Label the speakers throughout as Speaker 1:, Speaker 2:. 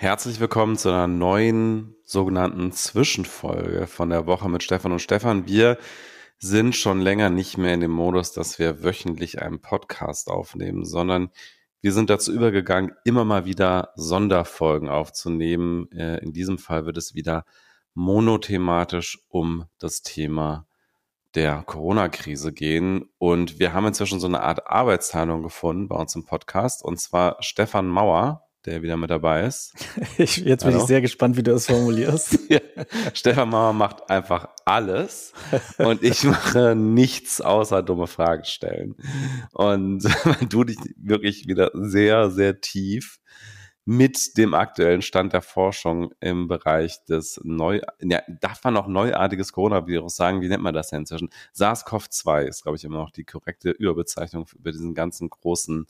Speaker 1: Herzlich willkommen zu einer neuen sogenannten Zwischenfolge von der Woche mit Stefan und Stefan. Wir sind schon länger nicht mehr in dem Modus, dass wir wöchentlich einen Podcast aufnehmen, sondern wir sind dazu übergegangen, immer mal wieder Sonderfolgen aufzunehmen. Äh, in diesem Fall wird es wieder monothematisch um das Thema der Corona-Krise gehen. Und wir haben inzwischen so eine Art Arbeitsteilung gefunden bei uns im Podcast. Und zwar Stefan Mauer, der wieder mit dabei ist.
Speaker 2: Ich, jetzt bin Hallo. ich sehr gespannt, wie du das formulierst.
Speaker 1: ja. Stefan Mauer macht einfach alles und ich mache nichts außer dumme Fragen stellen. Und du dich wirklich wieder sehr, sehr tief mit dem aktuellen Stand der Forschung im Bereich des neu, ja, darf man noch neuartiges Coronavirus sagen? Wie nennt man das denn inzwischen? SARS-CoV-2 ist, glaube ich, immer noch die korrekte Überbezeichnung für diesen ganzen großen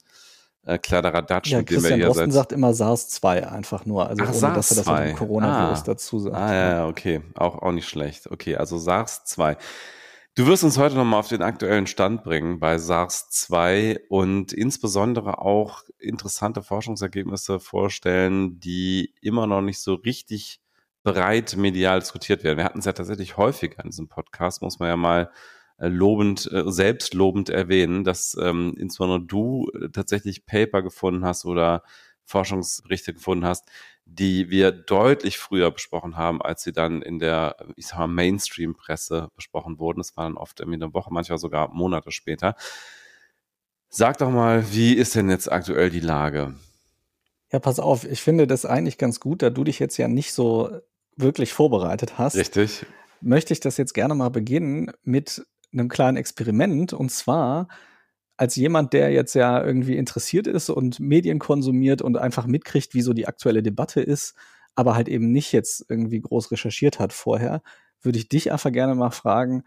Speaker 1: äh, Kladderadatsch,
Speaker 2: ja, mit dem wir hier Drosten sagt immer SARS-2 einfach nur, also Ach, ohne, dass er das mit dem Coronavirus ah. dazu sagt.
Speaker 1: Ah ja, okay, auch, auch nicht schlecht. Okay, also SARS-2. Du wirst uns heute nochmal auf den aktuellen Stand bringen bei SARS-2 und insbesondere auch interessante Forschungsergebnisse vorstellen, die immer noch nicht so richtig breit medial diskutiert werden. Wir hatten es ja tatsächlich häufiger in diesem Podcast, muss man ja mal lobend, äh, selbstlobend erwähnen, dass ähm, insbesondere du äh, tatsächlich Paper gefunden hast oder Forschungsberichte gefunden hast, die wir deutlich früher besprochen haben, als sie dann in der, ich sag mal, Mainstream-Presse besprochen wurden. Das war dann oft irgendwie eine Woche, manchmal sogar Monate später. Sag doch mal, wie ist denn jetzt aktuell die Lage?
Speaker 2: Ja, pass auf, ich finde das eigentlich ganz gut, da du dich jetzt ja nicht so wirklich vorbereitet hast.
Speaker 1: Richtig.
Speaker 2: Möchte ich das jetzt gerne mal beginnen mit einem kleinen Experiment. Und zwar als jemand, der jetzt ja irgendwie interessiert ist und Medien konsumiert und einfach mitkriegt, wie so die aktuelle Debatte ist, aber halt eben nicht jetzt irgendwie groß recherchiert hat vorher, würde ich dich einfach gerne mal fragen,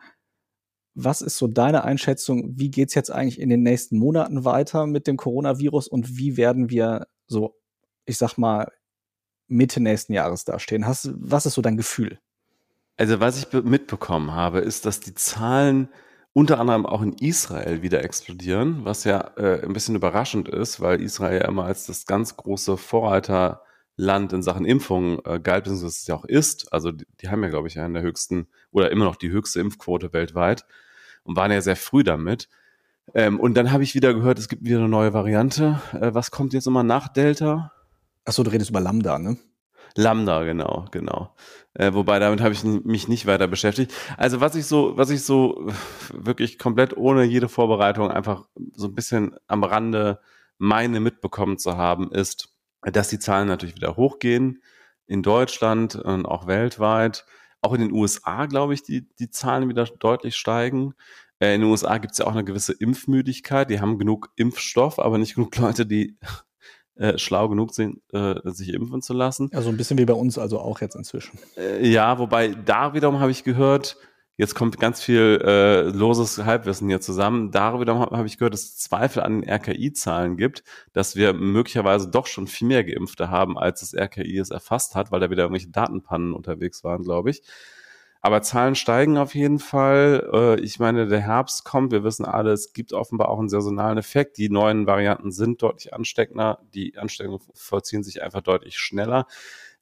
Speaker 2: was ist so deine Einschätzung? Wie geht's jetzt eigentlich in den nächsten Monaten weiter mit dem Coronavirus und wie werden wir so, ich sag mal, Mitte nächsten Jahres dastehen? Hast, was ist so dein Gefühl?
Speaker 1: Also was ich mitbekommen habe, ist, dass die Zahlen unter anderem auch in Israel wieder explodieren, was ja äh, ein bisschen überraschend ist, weil Israel ja immer als das ganz große Vorreiterland in Sachen Impfung äh, galt, beziehungsweise es ja auch ist. Also die, die haben ja, glaube ich, einen der höchsten oder immer noch die höchste Impfquote weltweit und waren ja sehr früh damit. Ähm, und dann habe ich wieder gehört, es gibt wieder eine neue Variante. Äh, was kommt jetzt immer nach Delta?
Speaker 2: Achso, du redest über Lambda, ne?
Speaker 1: Lambda, genau, genau. Äh, wobei damit habe ich mich nicht weiter beschäftigt. Also was ich so, was ich so wirklich komplett ohne jede Vorbereitung einfach so ein bisschen am Rande meine mitbekommen zu haben, ist, dass die Zahlen natürlich wieder hochgehen in Deutschland und auch weltweit. Auch in den USA, glaube ich, die, die Zahlen wieder deutlich steigen. Äh, in den USA gibt es ja auch eine gewisse Impfmüdigkeit. Die haben genug Impfstoff, aber nicht genug Leute, die äh, schlau genug sind, äh, sich impfen zu lassen.
Speaker 2: Also ein bisschen wie bei uns, also auch jetzt inzwischen.
Speaker 1: Äh, ja, wobei da wiederum habe ich gehört, jetzt kommt ganz viel äh, loses Halbwissen hier zusammen. Da wiederum habe hab ich gehört, dass es Zweifel an den RKI-Zahlen gibt, dass wir möglicherweise doch schon viel mehr Geimpfte haben, als das RKI es erfasst hat, weil da wieder irgendwelche Datenpannen unterwegs waren, glaube ich. Aber Zahlen steigen auf jeden Fall. Äh, ich meine, der Herbst kommt. Wir wissen alle, es gibt offenbar auch einen saisonalen Effekt. Die neuen Varianten sind deutlich ansteckender. Die Ansteckungen vollziehen sich einfach deutlich schneller.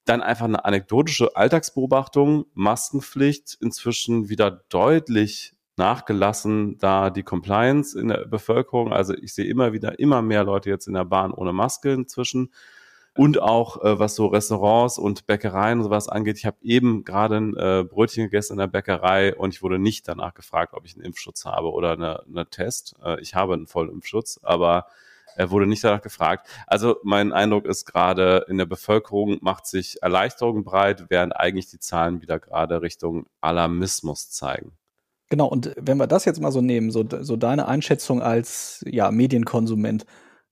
Speaker 1: Dann einfach eine anekdotische Alltagsbeobachtung. Maskenpflicht inzwischen wieder deutlich nachgelassen, da die Compliance in der Bevölkerung, also ich sehe immer wieder immer mehr Leute jetzt in der Bahn ohne Maske inzwischen und auch äh, was so Restaurants und Bäckereien und sowas angeht. Ich habe eben gerade ein äh, Brötchen gegessen in der Bäckerei und ich wurde nicht danach gefragt, ob ich einen Impfschutz habe oder eine, eine Test. Äh, ich habe einen Vollimpfschutz, aber er wurde nicht danach gefragt. Also mein Eindruck ist gerade in der Bevölkerung macht sich Erleichterung breit, während eigentlich die Zahlen wieder gerade Richtung Alarmismus zeigen.
Speaker 2: Genau, und wenn wir das jetzt mal so nehmen, so, so deine Einschätzung als ja, Medienkonsument,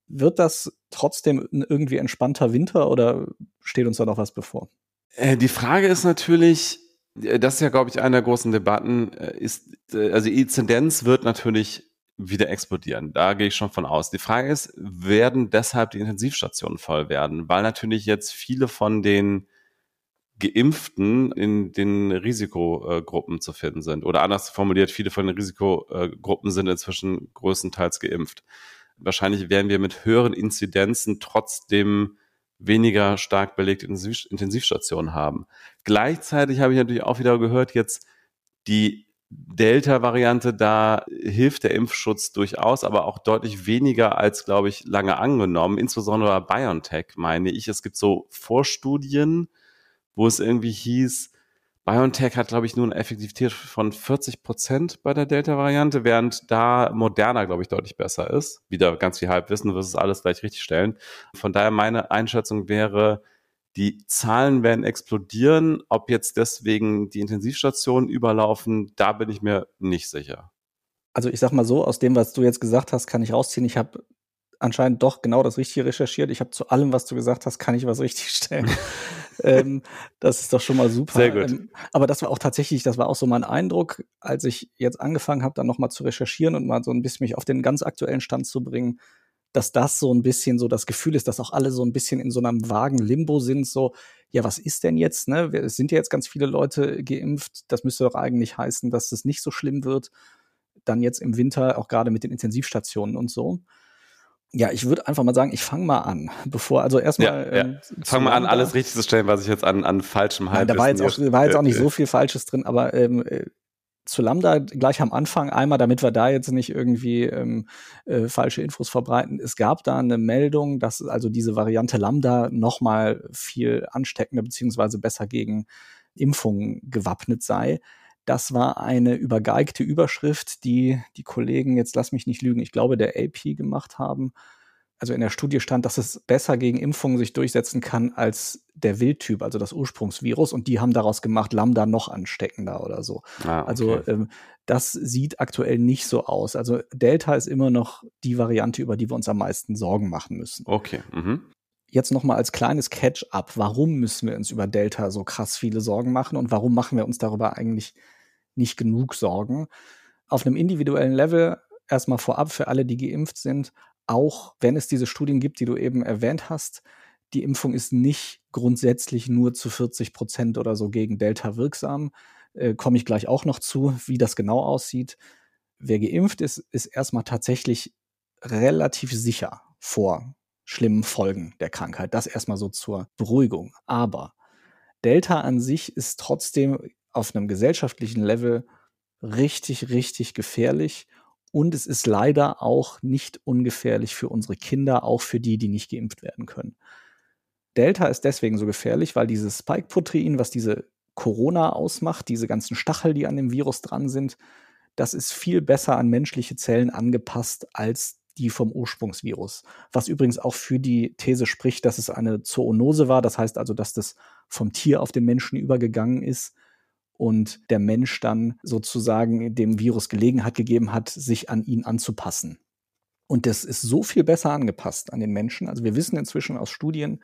Speaker 2: wird das trotzdem ein irgendwie entspannter Winter oder steht uns da noch was bevor?
Speaker 1: Äh, die Frage ist natürlich, äh, das ist ja, glaube ich, eine der großen Debatten, äh, ist, also die Inzidenz wird natürlich wieder explodieren. Da gehe ich schon von aus. Die Frage ist, werden deshalb die Intensivstationen voll werden? Weil natürlich jetzt viele von den Geimpften in den Risikogruppen zu finden sind. Oder anders formuliert, viele von den Risikogruppen sind inzwischen größtenteils geimpft wahrscheinlich werden wir mit höheren Inzidenzen trotzdem weniger stark belegte Intensivstationen haben. Gleichzeitig habe ich natürlich auch wieder gehört, jetzt die Delta-Variante, da hilft der Impfschutz durchaus, aber auch deutlich weniger als, glaube ich, lange angenommen. Insbesondere bei BioNTech meine ich. Es gibt so Vorstudien, wo es irgendwie hieß, BioNTech hat, glaube ich, nur eine Effektivität von 40 Prozent bei der Delta-Variante, während da Moderna, glaube ich, deutlich besser ist. Wieder ganz viel Halbwissen, du wirst es alles gleich richtig stellen. Von daher meine Einschätzung wäre, die Zahlen werden explodieren. Ob jetzt deswegen die Intensivstationen überlaufen, da bin ich mir nicht sicher.
Speaker 2: Also ich sag mal so, aus dem, was du jetzt gesagt hast, kann ich rausziehen. Ich habe anscheinend doch genau das Richtige recherchiert. Ich habe zu allem, was du gesagt hast, kann ich was richtig stellen. ähm, das ist doch schon mal super.
Speaker 1: Sehr gut.
Speaker 2: Ähm, aber das war auch tatsächlich, das war auch so mein Eindruck, als ich jetzt angefangen habe, dann nochmal zu recherchieren und mal so ein bisschen mich auf den ganz aktuellen Stand zu bringen dass das so ein bisschen so das Gefühl ist, dass auch alle so ein bisschen in so einem vagen Limbo sind, so, ja, was ist denn jetzt, ne? Es sind ja jetzt ganz viele Leute geimpft, das müsste doch eigentlich heißen, dass es nicht so schlimm wird. Dann jetzt im Winter, auch gerade mit den Intensivstationen und so. Ja, ich würde einfach mal sagen, ich fange mal an, bevor, also erstmal.
Speaker 1: Ja, ja. Ähm, fang mal an, alles richtig zu stellen, was ich jetzt an, an falschem Halbwissen
Speaker 2: Da war jetzt, auch, war jetzt auch nicht so viel Falsches drin, aber ähm, äh, zu Lambda gleich am Anfang einmal, damit wir da jetzt nicht irgendwie ähm, äh, falsche Infos verbreiten. Es gab da eine Meldung, dass also diese Variante Lambda noch mal viel ansteckender beziehungsweise besser gegen Impfungen gewappnet sei. Das war eine übergeigte Überschrift, die die Kollegen, jetzt lass mich nicht lügen, ich glaube der AP gemacht haben also in der Studie stand, dass es besser gegen Impfungen sich durchsetzen kann als der Wildtyp, also das Ursprungsvirus. Und die haben daraus gemacht, Lambda noch ansteckender oder so. Ah, okay. Also ähm, das sieht aktuell nicht so aus. Also Delta ist immer noch die Variante, über die wir uns am meisten Sorgen machen müssen.
Speaker 1: Okay. Mhm.
Speaker 2: Jetzt noch mal als kleines Catch-up. Warum müssen wir uns über Delta so krass viele Sorgen machen und warum machen wir uns darüber eigentlich nicht genug Sorgen? Auf einem individuellen Level erstmal vorab für alle, die geimpft sind, auch wenn es diese Studien gibt, die du eben erwähnt hast, die Impfung ist nicht grundsätzlich nur zu 40 Prozent oder so gegen Delta wirksam. Äh, Komme ich gleich auch noch zu, wie das genau aussieht. Wer geimpft ist, ist erstmal tatsächlich relativ sicher vor schlimmen Folgen der Krankheit. Das erstmal so zur Beruhigung. Aber Delta an sich ist trotzdem auf einem gesellschaftlichen Level richtig, richtig gefährlich und es ist leider auch nicht ungefährlich für unsere Kinder, auch für die, die nicht geimpft werden können. Delta ist deswegen so gefährlich, weil dieses Spike-Protein, was diese Corona ausmacht, diese ganzen Stachel, die an dem Virus dran sind, das ist viel besser an menschliche Zellen angepasst als die vom Ursprungsvirus. Was übrigens auch für die These spricht, dass es eine Zoonose war. Das heißt also, dass das vom Tier auf den Menschen übergegangen ist und der Mensch dann sozusagen dem Virus Gelegenheit gegeben hat, sich an ihn anzupassen. Und das ist so viel besser angepasst an den Menschen. Also wir wissen inzwischen aus Studien,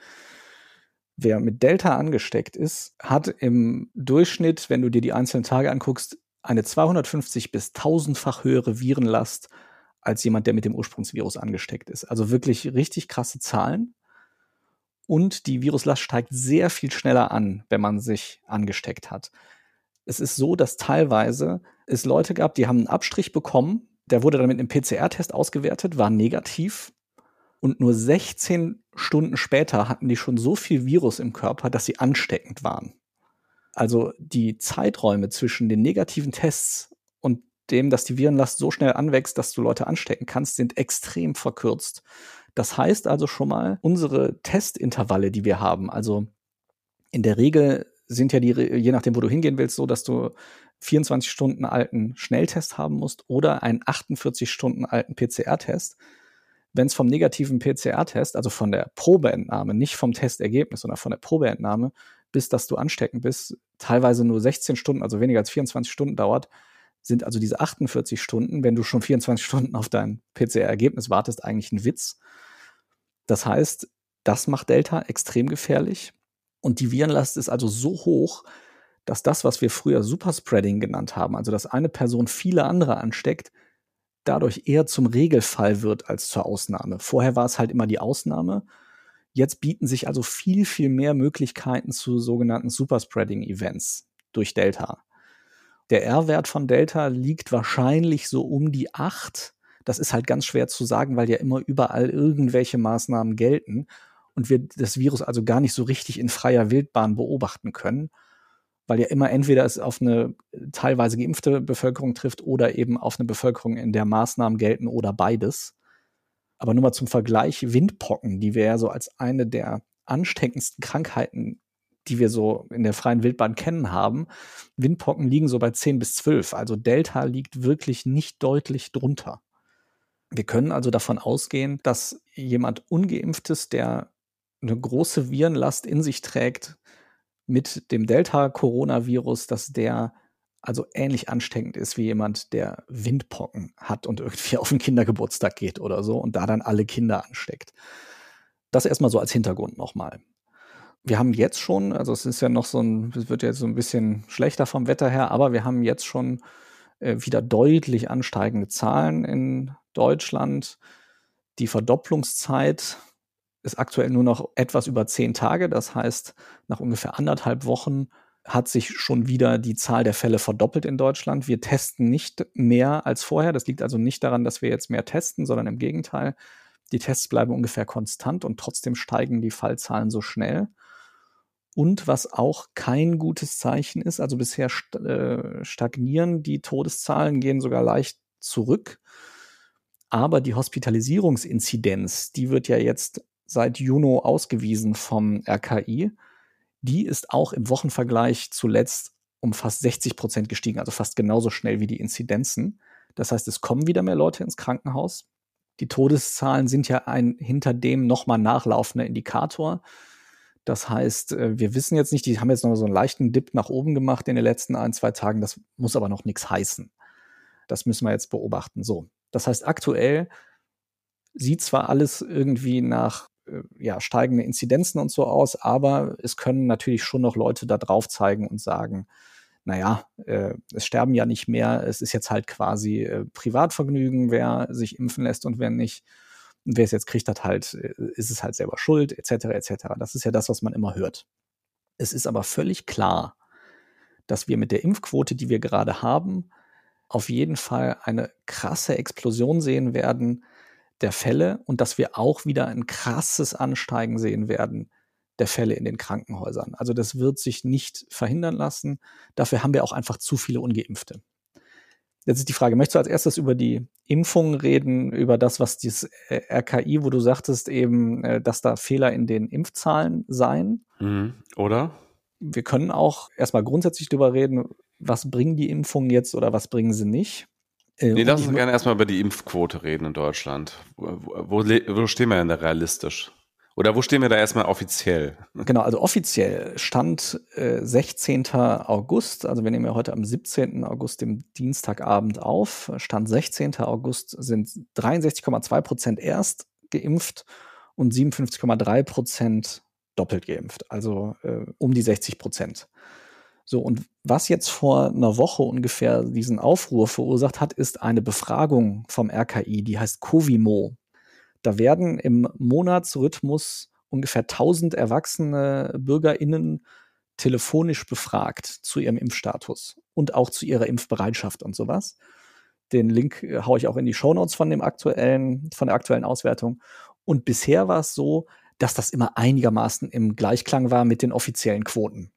Speaker 2: wer mit Delta angesteckt ist, hat im Durchschnitt, wenn du dir die einzelnen Tage anguckst, eine 250 bis 1000-fach höhere Virenlast als jemand, der mit dem Ursprungsvirus angesteckt ist. Also wirklich richtig krasse Zahlen. Und die Viruslast steigt sehr viel schneller an, wenn man sich angesteckt hat es ist so, dass teilweise es Leute gab, die haben einen Abstrich bekommen, der wurde dann mit einem PCR-Test ausgewertet, war negativ. Und nur 16 Stunden später hatten die schon so viel Virus im Körper, dass sie ansteckend waren. Also die Zeiträume zwischen den negativen Tests und dem, dass die Virenlast so schnell anwächst, dass du Leute anstecken kannst, sind extrem verkürzt. Das heißt also schon mal, unsere Testintervalle, die wir haben, also in der Regel sind ja die, je nachdem, wo du hingehen willst, so, dass du 24 Stunden alten Schnelltest haben musst oder einen 48 Stunden alten PCR-Test. Wenn es vom negativen PCR-Test, also von der Probeentnahme, nicht vom Testergebnis, sondern von der Probeentnahme, bis dass du ansteckend bist, teilweise nur 16 Stunden, also weniger als 24 Stunden dauert, sind also diese 48 Stunden, wenn du schon 24 Stunden auf dein PCR-Ergebnis wartest, eigentlich ein Witz. Das heißt, das macht Delta extrem gefährlich. Und die Virenlast ist also so hoch, dass das, was wir früher Superspreading genannt haben, also dass eine Person viele andere ansteckt, dadurch eher zum Regelfall wird als zur Ausnahme. Vorher war es halt immer die Ausnahme. Jetzt bieten sich also viel, viel mehr Möglichkeiten zu sogenannten Superspreading-Events durch Delta. Der R-Wert von Delta liegt wahrscheinlich so um die acht. Das ist halt ganz schwer zu sagen, weil ja immer überall irgendwelche Maßnahmen gelten. Und wir das Virus also gar nicht so richtig in freier Wildbahn beobachten können, weil ja immer entweder es auf eine teilweise geimpfte Bevölkerung trifft oder eben auf eine Bevölkerung, in der Maßnahmen gelten oder beides. Aber nur mal zum Vergleich, Windpocken, die wir ja so als eine der ansteckendsten Krankheiten, die wir so in der freien Wildbahn kennen haben, Windpocken liegen so bei 10 bis 12. Also Delta liegt wirklich nicht deutlich drunter. Wir können also davon ausgehen, dass jemand ungeimpftes, der eine große Virenlast in sich trägt, mit dem Delta-Coronavirus, dass der also ähnlich ansteckend ist wie jemand, der Windpocken hat und irgendwie auf den Kindergeburtstag geht oder so und da dann alle Kinder ansteckt. Das erstmal so als Hintergrund nochmal. Wir haben jetzt schon, also es ist ja noch so ein, es wird jetzt so ein bisschen schlechter vom Wetter her, aber wir haben jetzt schon äh, wieder deutlich ansteigende Zahlen in Deutschland. Die Verdopplungszeit ist aktuell nur noch etwas über zehn Tage. Das heißt, nach ungefähr anderthalb Wochen hat sich schon wieder die Zahl der Fälle verdoppelt in Deutschland. Wir testen nicht mehr als vorher. Das liegt also nicht daran, dass wir jetzt mehr testen, sondern im Gegenteil. Die Tests bleiben ungefähr konstant und trotzdem steigen die Fallzahlen so schnell. Und was auch kein gutes Zeichen ist, also bisher äh, stagnieren die Todeszahlen, gehen sogar leicht zurück. Aber die Hospitalisierungsinzidenz, die wird ja jetzt seit Juni ausgewiesen vom RKI. Die ist auch im Wochenvergleich zuletzt um fast 60 Prozent gestiegen, also fast genauso schnell wie die Inzidenzen. Das heißt, es kommen wieder mehr Leute ins Krankenhaus. Die Todeszahlen sind ja ein hinter dem nochmal nachlaufender Indikator. Das heißt, äh, wir wissen jetzt nicht, die haben jetzt noch so einen leichten Dip nach oben gemacht in den letzten ein, zwei Tagen. Das muss aber noch nichts heißen. Das müssen wir jetzt beobachten. So. Das heißt, aktuell sieht zwar alles irgendwie nach ja, steigende Inzidenzen und so aus, aber es können natürlich schon noch Leute da drauf zeigen und sagen, naja, äh, es sterben ja nicht mehr, es ist jetzt halt quasi äh, Privatvergnügen, wer sich impfen lässt und wer nicht. Und wer es jetzt kriegt, hat halt, äh, ist es halt selber schuld, etc., etc. Das ist ja das, was man immer hört. Es ist aber völlig klar, dass wir mit der Impfquote, die wir gerade haben, auf jeden Fall eine krasse Explosion sehen werden der Fälle und dass wir auch wieder ein krasses Ansteigen sehen werden der Fälle in den Krankenhäusern. Also das wird sich nicht verhindern lassen. Dafür haben wir auch einfach zu viele ungeimpfte. Jetzt ist die Frage, möchtest du als erstes über die Impfungen reden, über das, was dieses äh, RKI, wo du sagtest eben, äh, dass da Fehler in den Impfzahlen seien?
Speaker 1: Mhm. Oder?
Speaker 2: Wir können auch erstmal grundsätzlich darüber reden, was bringen die Impfungen jetzt oder was bringen sie nicht.
Speaker 1: Äh, nee, lass uns gerne erstmal über die Impfquote reden in Deutschland. Wo, wo, wo stehen wir denn da realistisch? Oder wo stehen wir da erstmal offiziell?
Speaker 2: Genau, also offiziell stand äh, 16. August, also wir nehmen ja heute am 17. August, dem Dienstagabend auf, stand 16. August sind 63,2 Prozent erst geimpft und 57,3 Prozent doppelt geimpft, also äh, um die 60 Prozent. So, und was jetzt vor einer Woche ungefähr diesen Aufruhr verursacht hat, ist eine Befragung vom RKI, die heißt Covimo. Da werden im Monatsrhythmus ungefähr 1000 erwachsene BürgerInnen telefonisch befragt zu ihrem Impfstatus und auch zu ihrer Impfbereitschaft und sowas. Den Link äh, haue ich auch in die Shownotes von dem aktuellen, von der aktuellen Auswertung. Und bisher war es so, dass das immer einigermaßen im Gleichklang war mit den offiziellen Quoten.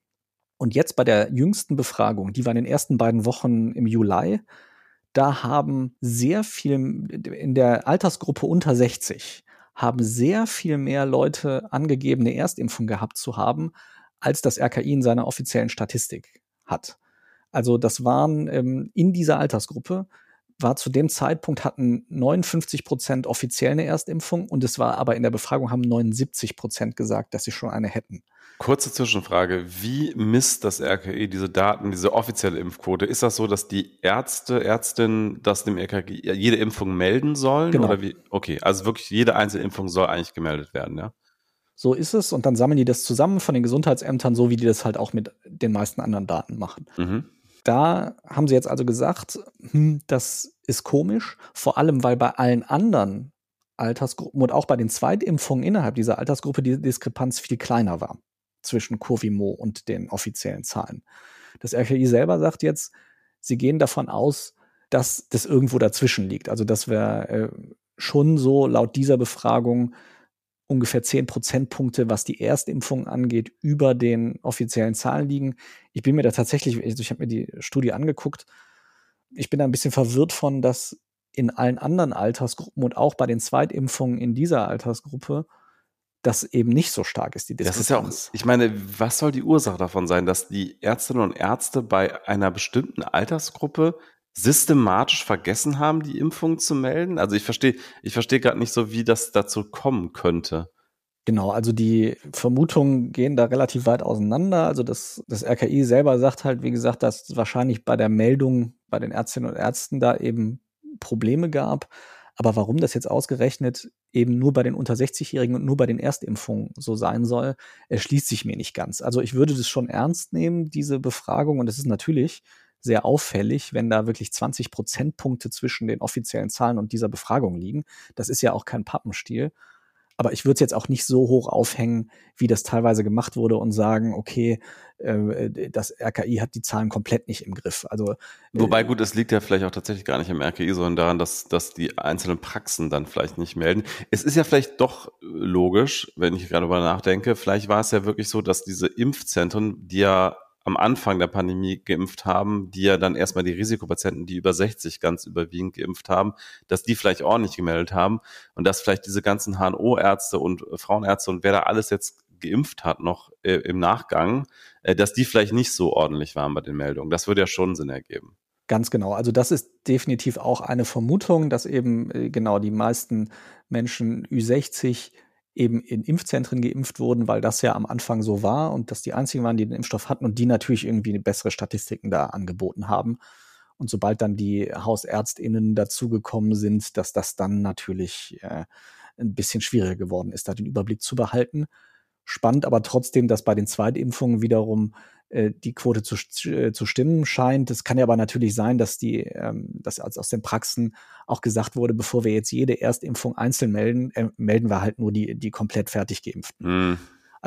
Speaker 2: Und jetzt bei der jüngsten Befragung, die war in den ersten beiden Wochen im Juli, da haben sehr viel in der Altersgruppe unter 60 haben sehr viel mehr Leute angegeben, eine Erstimpfung gehabt zu haben, als das RKI in seiner offiziellen Statistik hat. Also das waren ähm, in dieser Altersgruppe war zu dem Zeitpunkt hatten 59 Prozent offiziell eine Erstimpfung und es war aber in der Befragung haben 79 Prozent gesagt, dass sie schon eine hätten.
Speaker 1: Kurze Zwischenfrage. Wie misst das RKI diese Daten, diese offizielle Impfquote? Ist das so, dass die Ärzte, Ärztinnen das dem RKI jede Impfung melden sollen?
Speaker 2: Genau.
Speaker 1: Oder wie? Okay, also wirklich jede einzelne Impfung soll eigentlich gemeldet werden, ja?
Speaker 2: So ist es. Und dann sammeln die das zusammen von den Gesundheitsämtern, so wie die das halt auch mit den meisten anderen Daten machen. Mhm. Da haben sie jetzt also gesagt, hm, das ist komisch, vor allem weil bei allen anderen Altersgruppen und auch bei den Zweitimpfungen innerhalb dieser Altersgruppe die Diskrepanz viel kleiner war zwischen Covimo und den offiziellen Zahlen. Das RKI selber sagt jetzt, sie gehen davon aus, dass das irgendwo dazwischen liegt. Also dass wir äh, schon so laut dieser Befragung ungefähr 10 Prozentpunkte, was die Erstimpfung angeht, über den offiziellen Zahlen liegen. Ich bin mir da tatsächlich, also ich habe mir die Studie angeguckt, ich bin da ein bisschen verwirrt von, dass in allen anderen Altersgruppen und auch bei den Zweitimpfungen in dieser Altersgruppe das eben nicht so stark ist, die
Speaker 1: Diskrepanz. Das ist ja auch, ich meine, was soll die Ursache davon sein, dass die Ärztinnen und Ärzte bei einer bestimmten Altersgruppe systematisch vergessen haben, die Impfung zu melden? Also ich verstehe, ich verstehe gerade nicht so, wie das dazu kommen könnte.
Speaker 2: Genau, also die Vermutungen gehen da relativ weit auseinander. Also das, das RKI selber sagt halt, wie gesagt, dass wahrscheinlich bei der Meldung bei den Ärztinnen und Ärzten da eben Probleme gab. Aber warum das jetzt ausgerechnet eben nur bei den unter 60-Jährigen und nur bei den Erstimpfungen so sein soll, erschließt sich mir nicht ganz. Also ich würde das schon ernst nehmen, diese Befragung. Und es ist natürlich sehr auffällig, wenn da wirklich 20 Prozentpunkte zwischen den offiziellen Zahlen und dieser Befragung liegen. Das ist ja auch kein Pappenstiel. Aber ich würde es jetzt auch nicht so hoch aufhängen, wie das teilweise gemacht wurde und sagen, okay, äh, das RKI hat die Zahlen komplett nicht im Griff. Also äh,
Speaker 1: wobei gut, es liegt ja vielleicht auch tatsächlich gar nicht im RKI, sondern daran, dass dass die einzelnen Praxen dann vielleicht nicht melden. Es ist ja vielleicht doch logisch, wenn ich gerade darüber nachdenke. Vielleicht war es ja wirklich so, dass diese Impfzentren, die ja am Anfang der Pandemie geimpft haben, die ja dann erstmal die Risikopatienten, die über 60 ganz überwiegend geimpft haben, dass die vielleicht nicht gemeldet haben und dass vielleicht diese ganzen HNO-Ärzte und Frauenärzte und wer da alles jetzt geimpft hat noch äh, im Nachgang, äh, dass die vielleicht nicht so ordentlich waren bei den Meldungen. Das würde ja schon Sinn ergeben.
Speaker 2: Ganz genau. Also das ist definitiv auch eine Vermutung, dass eben äh, genau die meisten Menschen Ü60 eben in Impfzentren geimpft wurden, weil das ja am Anfang so war und dass die einzigen waren, die den Impfstoff hatten und die natürlich irgendwie bessere Statistiken da angeboten haben. Und sobald dann die HausärztInnen dazugekommen sind, dass das dann natürlich äh, ein bisschen schwieriger geworden ist, da den Überblick zu behalten. Spannend aber trotzdem, dass bei den Zweitimpfungen wiederum die Quote zu, äh, zu stimmen scheint. Es kann ja aber natürlich sein, dass die, ähm, dass aus den Praxen auch gesagt wurde, bevor wir jetzt jede Erstimpfung einzeln melden, äh, melden wir halt nur die, die komplett fertig geimpften. Mm.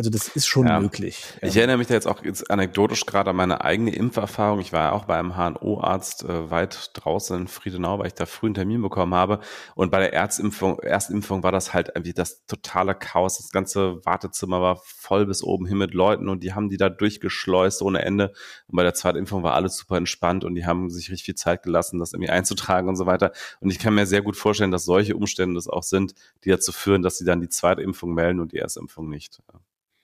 Speaker 2: Also das ist schon ja. möglich.
Speaker 1: Ich erinnere mich da jetzt auch jetzt anekdotisch gerade an meine eigene Impferfahrung. Ich war ja auch bei einem HNO-Arzt äh, weit draußen in Friedenau, weil ich da früh einen Termin bekommen habe. Und bei der Erstimpfung, Erstimpfung war das halt irgendwie das totale Chaos. Das ganze Wartezimmer war voll bis oben hin mit Leuten und die haben die da durchgeschleust ohne Ende. Und bei der Zweitimpfung war alles super entspannt und die haben sich richtig viel Zeit gelassen, das irgendwie einzutragen und so weiter. Und ich kann mir sehr gut vorstellen, dass solche Umstände das auch sind, die dazu führen, dass sie dann die zweite Impfung melden und die Erstimpfung nicht.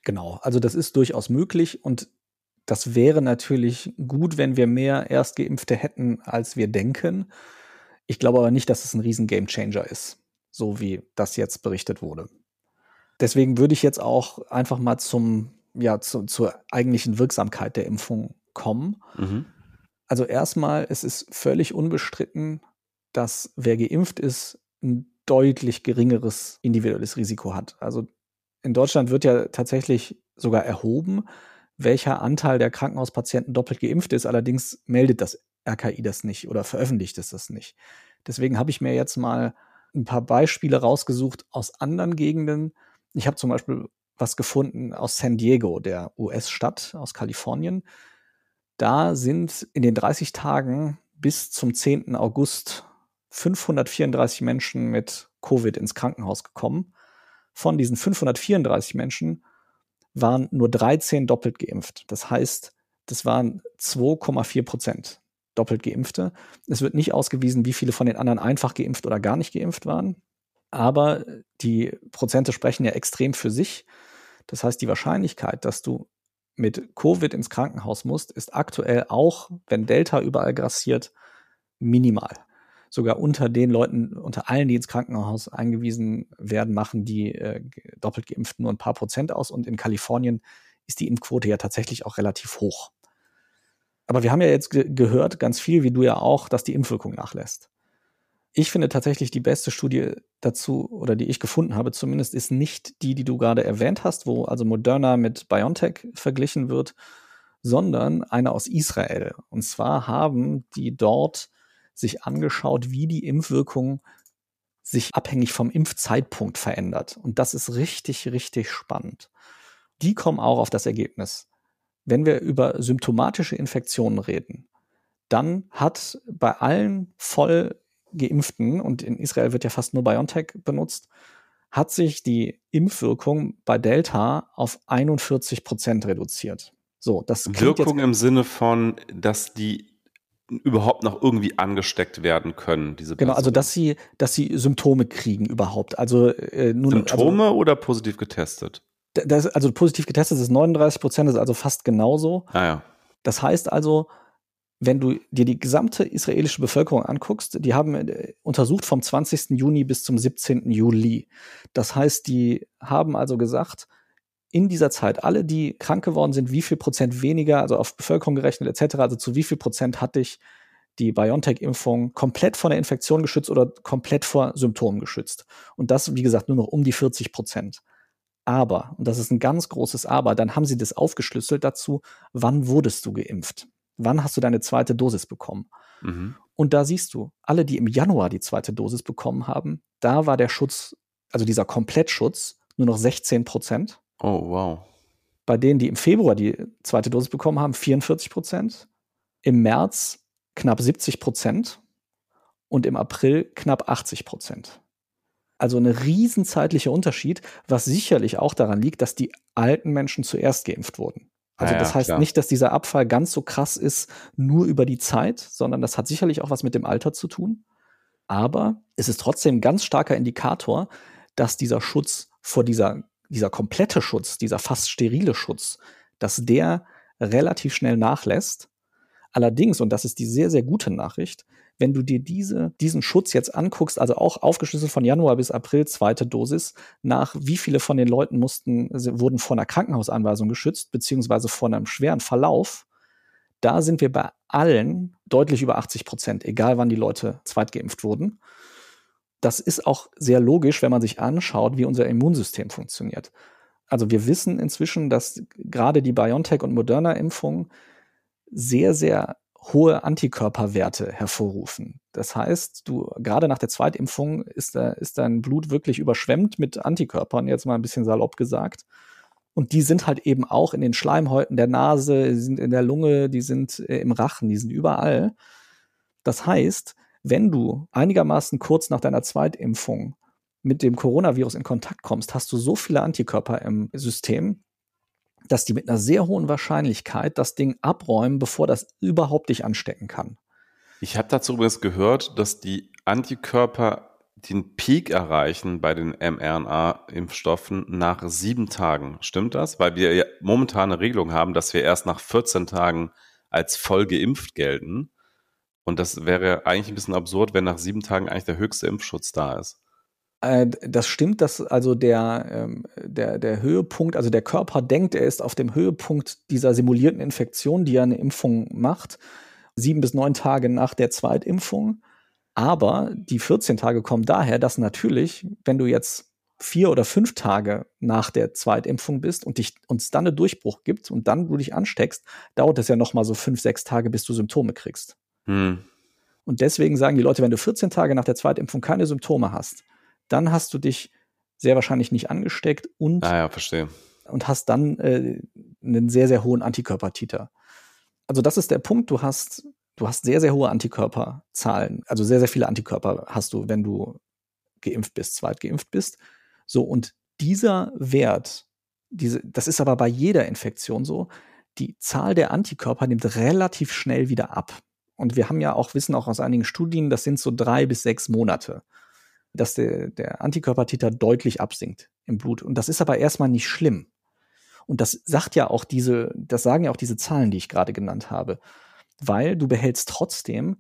Speaker 2: Genau, also das ist durchaus möglich und das wäre natürlich gut, wenn wir mehr Erstgeimpfte hätten, als wir denken. Ich glaube aber nicht, dass es ein riesen Gamechanger ist, so wie das jetzt berichtet wurde. Deswegen würde ich jetzt auch einfach mal zum, ja, zu, zur eigentlichen Wirksamkeit der Impfung kommen. Mhm. Also erstmal, es ist völlig unbestritten, dass wer geimpft ist, ein deutlich geringeres individuelles Risiko hat. Also in Deutschland wird ja tatsächlich sogar erhoben, welcher Anteil der Krankenhauspatienten doppelt geimpft ist. Allerdings meldet das RKI das nicht oder veröffentlicht es das nicht. Deswegen habe ich mir jetzt mal ein paar Beispiele rausgesucht aus anderen Gegenden. Ich habe zum Beispiel was gefunden aus San Diego, der US-Stadt aus Kalifornien. Da sind in den 30 Tagen bis zum 10. August 534 Menschen mit Covid ins Krankenhaus gekommen. Von diesen 534 Menschen waren nur 13 doppelt geimpft. Das heißt, das waren 2,4 Prozent doppelt geimpfte. Es wird nicht ausgewiesen, wie viele von den anderen einfach geimpft oder gar nicht geimpft waren. Aber die Prozente sprechen ja extrem für sich. Das heißt, die Wahrscheinlichkeit, dass du mit Covid ins Krankenhaus musst, ist aktuell auch, wenn Delta überall grassiert, minimal sogar unter den Leuten, unter allen, die ins Krankenhaus eingewiesen werden, machen die äh, doppelt geimpften nur ein paar Prozent aus. Und in Kalifornien ist die Impfquote ja tatsächlich auch relativ hoch. Aber wir haben ja jetzt ge gehört, ganz viel, wie du ja auch, dass die Impfwirkung nachlässt. Ich finde tatsächlich die beste Studie dazu, oder die ich gefunden habe zumindest, ist nicht die, die du gerade erwähnt hast, wo also Moderna mit BioNTech verglichen wird, sondern eine aus Israel. Und zwar haben die dort sich angeschaut, wie die Impfwirkung sich abhängig vom Impfzeitpunkt verändert. Und das ist richtig, richtig spannend. Die kommen auch auf das Ergebnis. Wenn wir über symptomatische Infektionen reden, dann hat bei allen voll geimpften, und in Israel wird ja fast nur BioNTech benutzt, hat sich die Impfwirkung bei Delta auf 41 Prozent reduziert. So, das
Speaker 1: Wirkung im Sinne von, dass die überhaupt noch irgendwie angesteckt werden können, diese
Speaker 2: Genau, also dass sie, dass sie Symptome kriegen überhaupt. Also
Speaker 1: äh, nun, Symptome also, oder positiv getestet?
Speaker 2: Das, also positiv getestet ist 39 Prozent, ist also fast genauso.
Speaker 1: Ah, ja.
Speaker 2: Das heißt also, wenn du dir die gesamte israelische Bevölkerung anguckst, die haben äh, untersucht vom 20. Juni bis zum 17. Juli. Das heißt, die haben also gesagt, in dieser Zeit alle, die krank geworden sind, wie viel Prozent weniger, also auf Bevölkerung gerechnet etc., also zu wie viel Prozent hat dich die BioNTech-Impfung komplett vor der Infektion geschützt oder komplett vor Symptomen geschützt. Und das, wie gesagt, nur noch um die 40 Prozent. Aber, und das ist ein ganz großes Aber, dann haben sie das aufgeschlüsselt dazu, wann wurdest du geimpft? Wann hast du deine zweite Dosis bekommen? Mhm. Und da siehst du, alle, die im Januar die zweite Dosis bekommen haben, da war der Schutz, also dieser Komplettschutz, nur noch 16 Prozent.
Speaker 1: Oh, wow.
Speaker 2: Bei denen, die im Februar die zweite Dosis bekommen haben, 44 Prozent. Im März knapp 70 Prozent. Und im April knapp 80 Prozent. Also ein riesenzeitlicher Unterschied, was sicherlich auch daran liegt, dass die alten Menschen zuerst geimpft wurden. Also ja, das heißt klar. nicht, dass dieser Abfall ganz so krass ist, nur über die Zeit, sondern das hat sicherlich auch was mit dem Alter zu tun. Aber es ist trotzdem ein ganz starker Indikator, dass dieser Schutz vor dieser dieser komplette Schutz, dieser fast sterile Schutz, dass der relativ schnell nachlässt. Allerdings, und das ist die sehr, sehr gute Nachricht, wenn du dir diese, diesen Schutz jetzt anguckst, also auch aufgeschlüsselt von Januar bis April, zweite Dosis, nach wie viele von den Leuten mussten, wurden vor einer Krankenhausanweisung geschützt, beziehungsweise vor einem schweren Verlauf, da sind wir bei allen deutlich über 80 Prozent, egal wann die Leute zweitgeimpft wurden das ist auch sehr logisch, wenn man sich anschaut, wie unser Immunsystem funktioniert. Also wir wissen inzwischen, dass gerade die BioNTech und Moderna-Impfungen sehr, sehr hohe Antikörperwerte hervorrufen. Das heißt, du gerade nach der Zweitimpfung ist, da, ist dein Blut wirklich überschwemmt mit Antikörpern, jetzt mal ein bisschen salopp gesagt. Und die sind halt eben auch in den Schleimhäuten der Nase, die sind in der Lunge, die sind äh, im Rachen, die sind überall. Das heißt, wenn du einigermaßen kurz nach deiner Zweitimpfung mit dem Coronavirus in Kontakt kommst, hast du so viele Antikörper im System, dass die mit einer sehr hohen Wahrscheinlichkeit das Ding abräumen, bevor das überhaupt dich anstecken kann.
Speaker 1: Ich habe dazu übrigens gehört, dass die Antikörper den Peak erreichen bei den mRNA-Impfstoffen nach sieben Tagen. Stimmt das? Weil wir ja momentan eine Regelung haben, dass wir erst nach 14 Tagen als voll geimpft gelten. Und das wäre eigentlich ein bisschen absurd, wenn nach sieben Tagen eigentlich der höchste Impfschutz da ist.
Speaker 2: Äh, das stimmt, dass also der, ähm, der, der Höhepunkt, also der Körper denkt, er ist auf dem Höhepunkt dieser simulierten Infektion, die ja eine Impfung macht, sieben bis neun Tage nach der Zweitimpfung. Aber die 14 Tage kommen daher, dass natürlich, wenn du jetzt vier oder fünf Tage nach der Zweitimpfung bist und dich uns dann einen Durchbruch gibt und dann du dich ansteckst, dauert es ja noch mal so fünf, sechs Tage, bis du Symptome kriegst. Hm. Und deswegen sagen die Leute, wenn du 14 Tage nach der Zweitimpfung keine Symptome hast, dann hast du dich sehr wahrscheinlich nicht angesteckt und,
Speaker 1: ah ja, verstehe.
Speaker 2: und hast dann äh, einen sehr, sehr hohen Antikörpertiter. Also das ist der Punkt, du hast, du hast sehr, sehr hohe Antikörperzahlen, also sehr, sehr viele Antikörper hast du, wenn du geimpft bist, zweitgeimpft bist. So, und dieser Wert, diese, das ist aber bei jeder Infektion so, die Zahl der Antikörper nimmt relativ schnell wieder ab. Und wir haben ja auch, wissen auch aus einigen Studien, das sind so drei bis sechs Monate, dass der, der Antikörpertiter deutlich absinkt im Blut. Und das ist aber erstmal nicht schlimm. Und das sagt ja auch diese, das sagen ja auch diese Zahlen, die ich gerade genannt habe. Weil du behältst trotzdem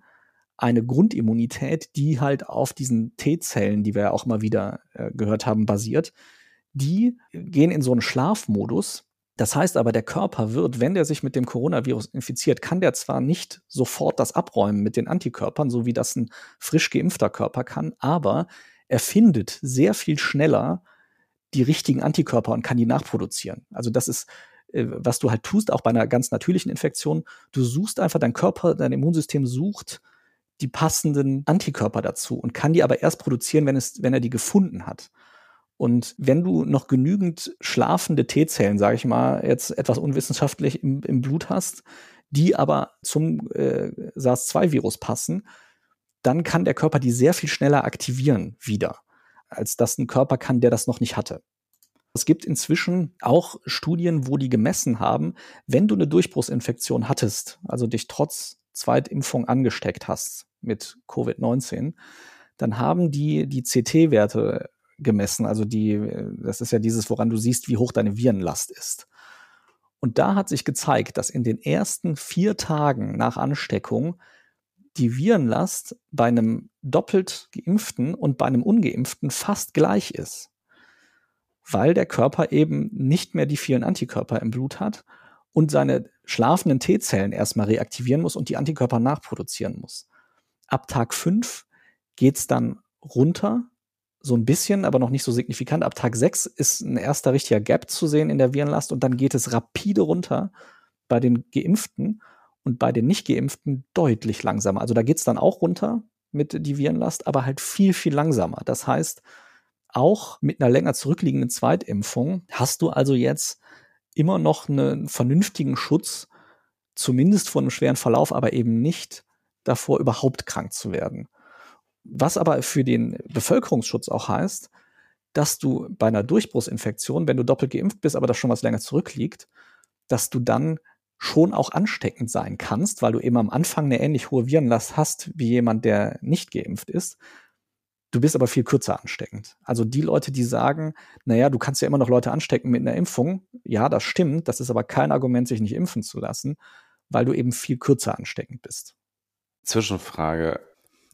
Speaker 2: eine Grundimmunität, die halt auf diesen T-Zellen, die wir ja auch mal wieder äh, gehört haben, basiert. Die gehen in so einen Schlafmodus, das heißt aber, der Körper wird, wenn der sich mit dem Coronavirus infiziert, kann der zwar nicht sofort das abräumen mit den Antikörpern, so wie das ein frisch geimpfter Körper kann, aber er findet sehr viel schneller die richtigen Antikörper und kann die nachproduzieren. Also das ist, äh, was du halt tust, auch bei einer ganz natürlichen Infektion. Du suchst einfach, dein Körper, dein Immunsystem sucht die passenden Antikörper dazu und kann die aber erst produzieren, wenn es, wenn er die gefunden hat. Und wenn du noch genügend schlafende T-Zellen, sage ich mal, jetzt etwas unwissenschaftlich im, im Blut hast, die aber zum äh, SARS-2-Virus passen, dann kann der Körper die sehr viel schneller aktivieren wieder. als das ein Körper kann, der das noch nicht hatte. Es gibt inzwischen auch Studien, wo die gemessen haben, wenn du eine Durchbruchsinfektion hattest, also dich trotz Zweitimpfung angesteckt hast mit Covid-19, dann haben die die CT-Werte gemessen. Also die, das ist ja dieses, woran du siehst, wie hoch deine Virenlast ist. Und da hat sich gezeigt, dass in den ersten vier Tagen nach Ansteckung die Virenlast bei einem doppelt geimpften und bei einem ungeimpften fast gleich ist. Weil der Körper eben nicht mehr die vielen Antikörper im Blut hat und seine schlafenden T-Zellen erstmal reaktivieren muss und die Antikörper nachproduzieren muss. Ab Tag 5 geht's dann runter so ein bisschen, aber noch nicht so signifikant. Ab Tag 6 ist ein erster richtiger Gap zu sehen in der Virenlast und dann geht es rapide runter bei den Geimpften und bei den Nicht-Geimpften deutlich langsamer. Also da geht es dann auch runter mit die Virenlast, aber halt viel, viel langsamer. Das heißt, auch mit einer länger zurückliegenden Zweitimpfung hast du also jetzt immer noch einen vernünftigen Schutz, zumindest vor einem schweren Verlauf, aber eben nicht davor, überhaupt krank zu werden. Was aber für den Bevölkerungsschutz auch heißt, dass du bei einer Durchbruchsinfektion, wenn du doppelt geimpft bist, aber das schon was länger zurückliegt, dass du dann schon auch ansteckend sein kannst, weil du eben am Anfang eine ähnlich hohe Virenlast hast wie jemand, der nicht geimpft ist. Du bist aber viel kürzer ansteckend. Also die Leute, die sagen, naja, du kannst ja immer noch Leute anstecken mit einer Impfung, ja, das stimmt, das ist aber kein Argument, sich nicht impfen zu lassen, weil du eben viel kürzer ansteckend bist.
Speaker 1: Zwischenfrage.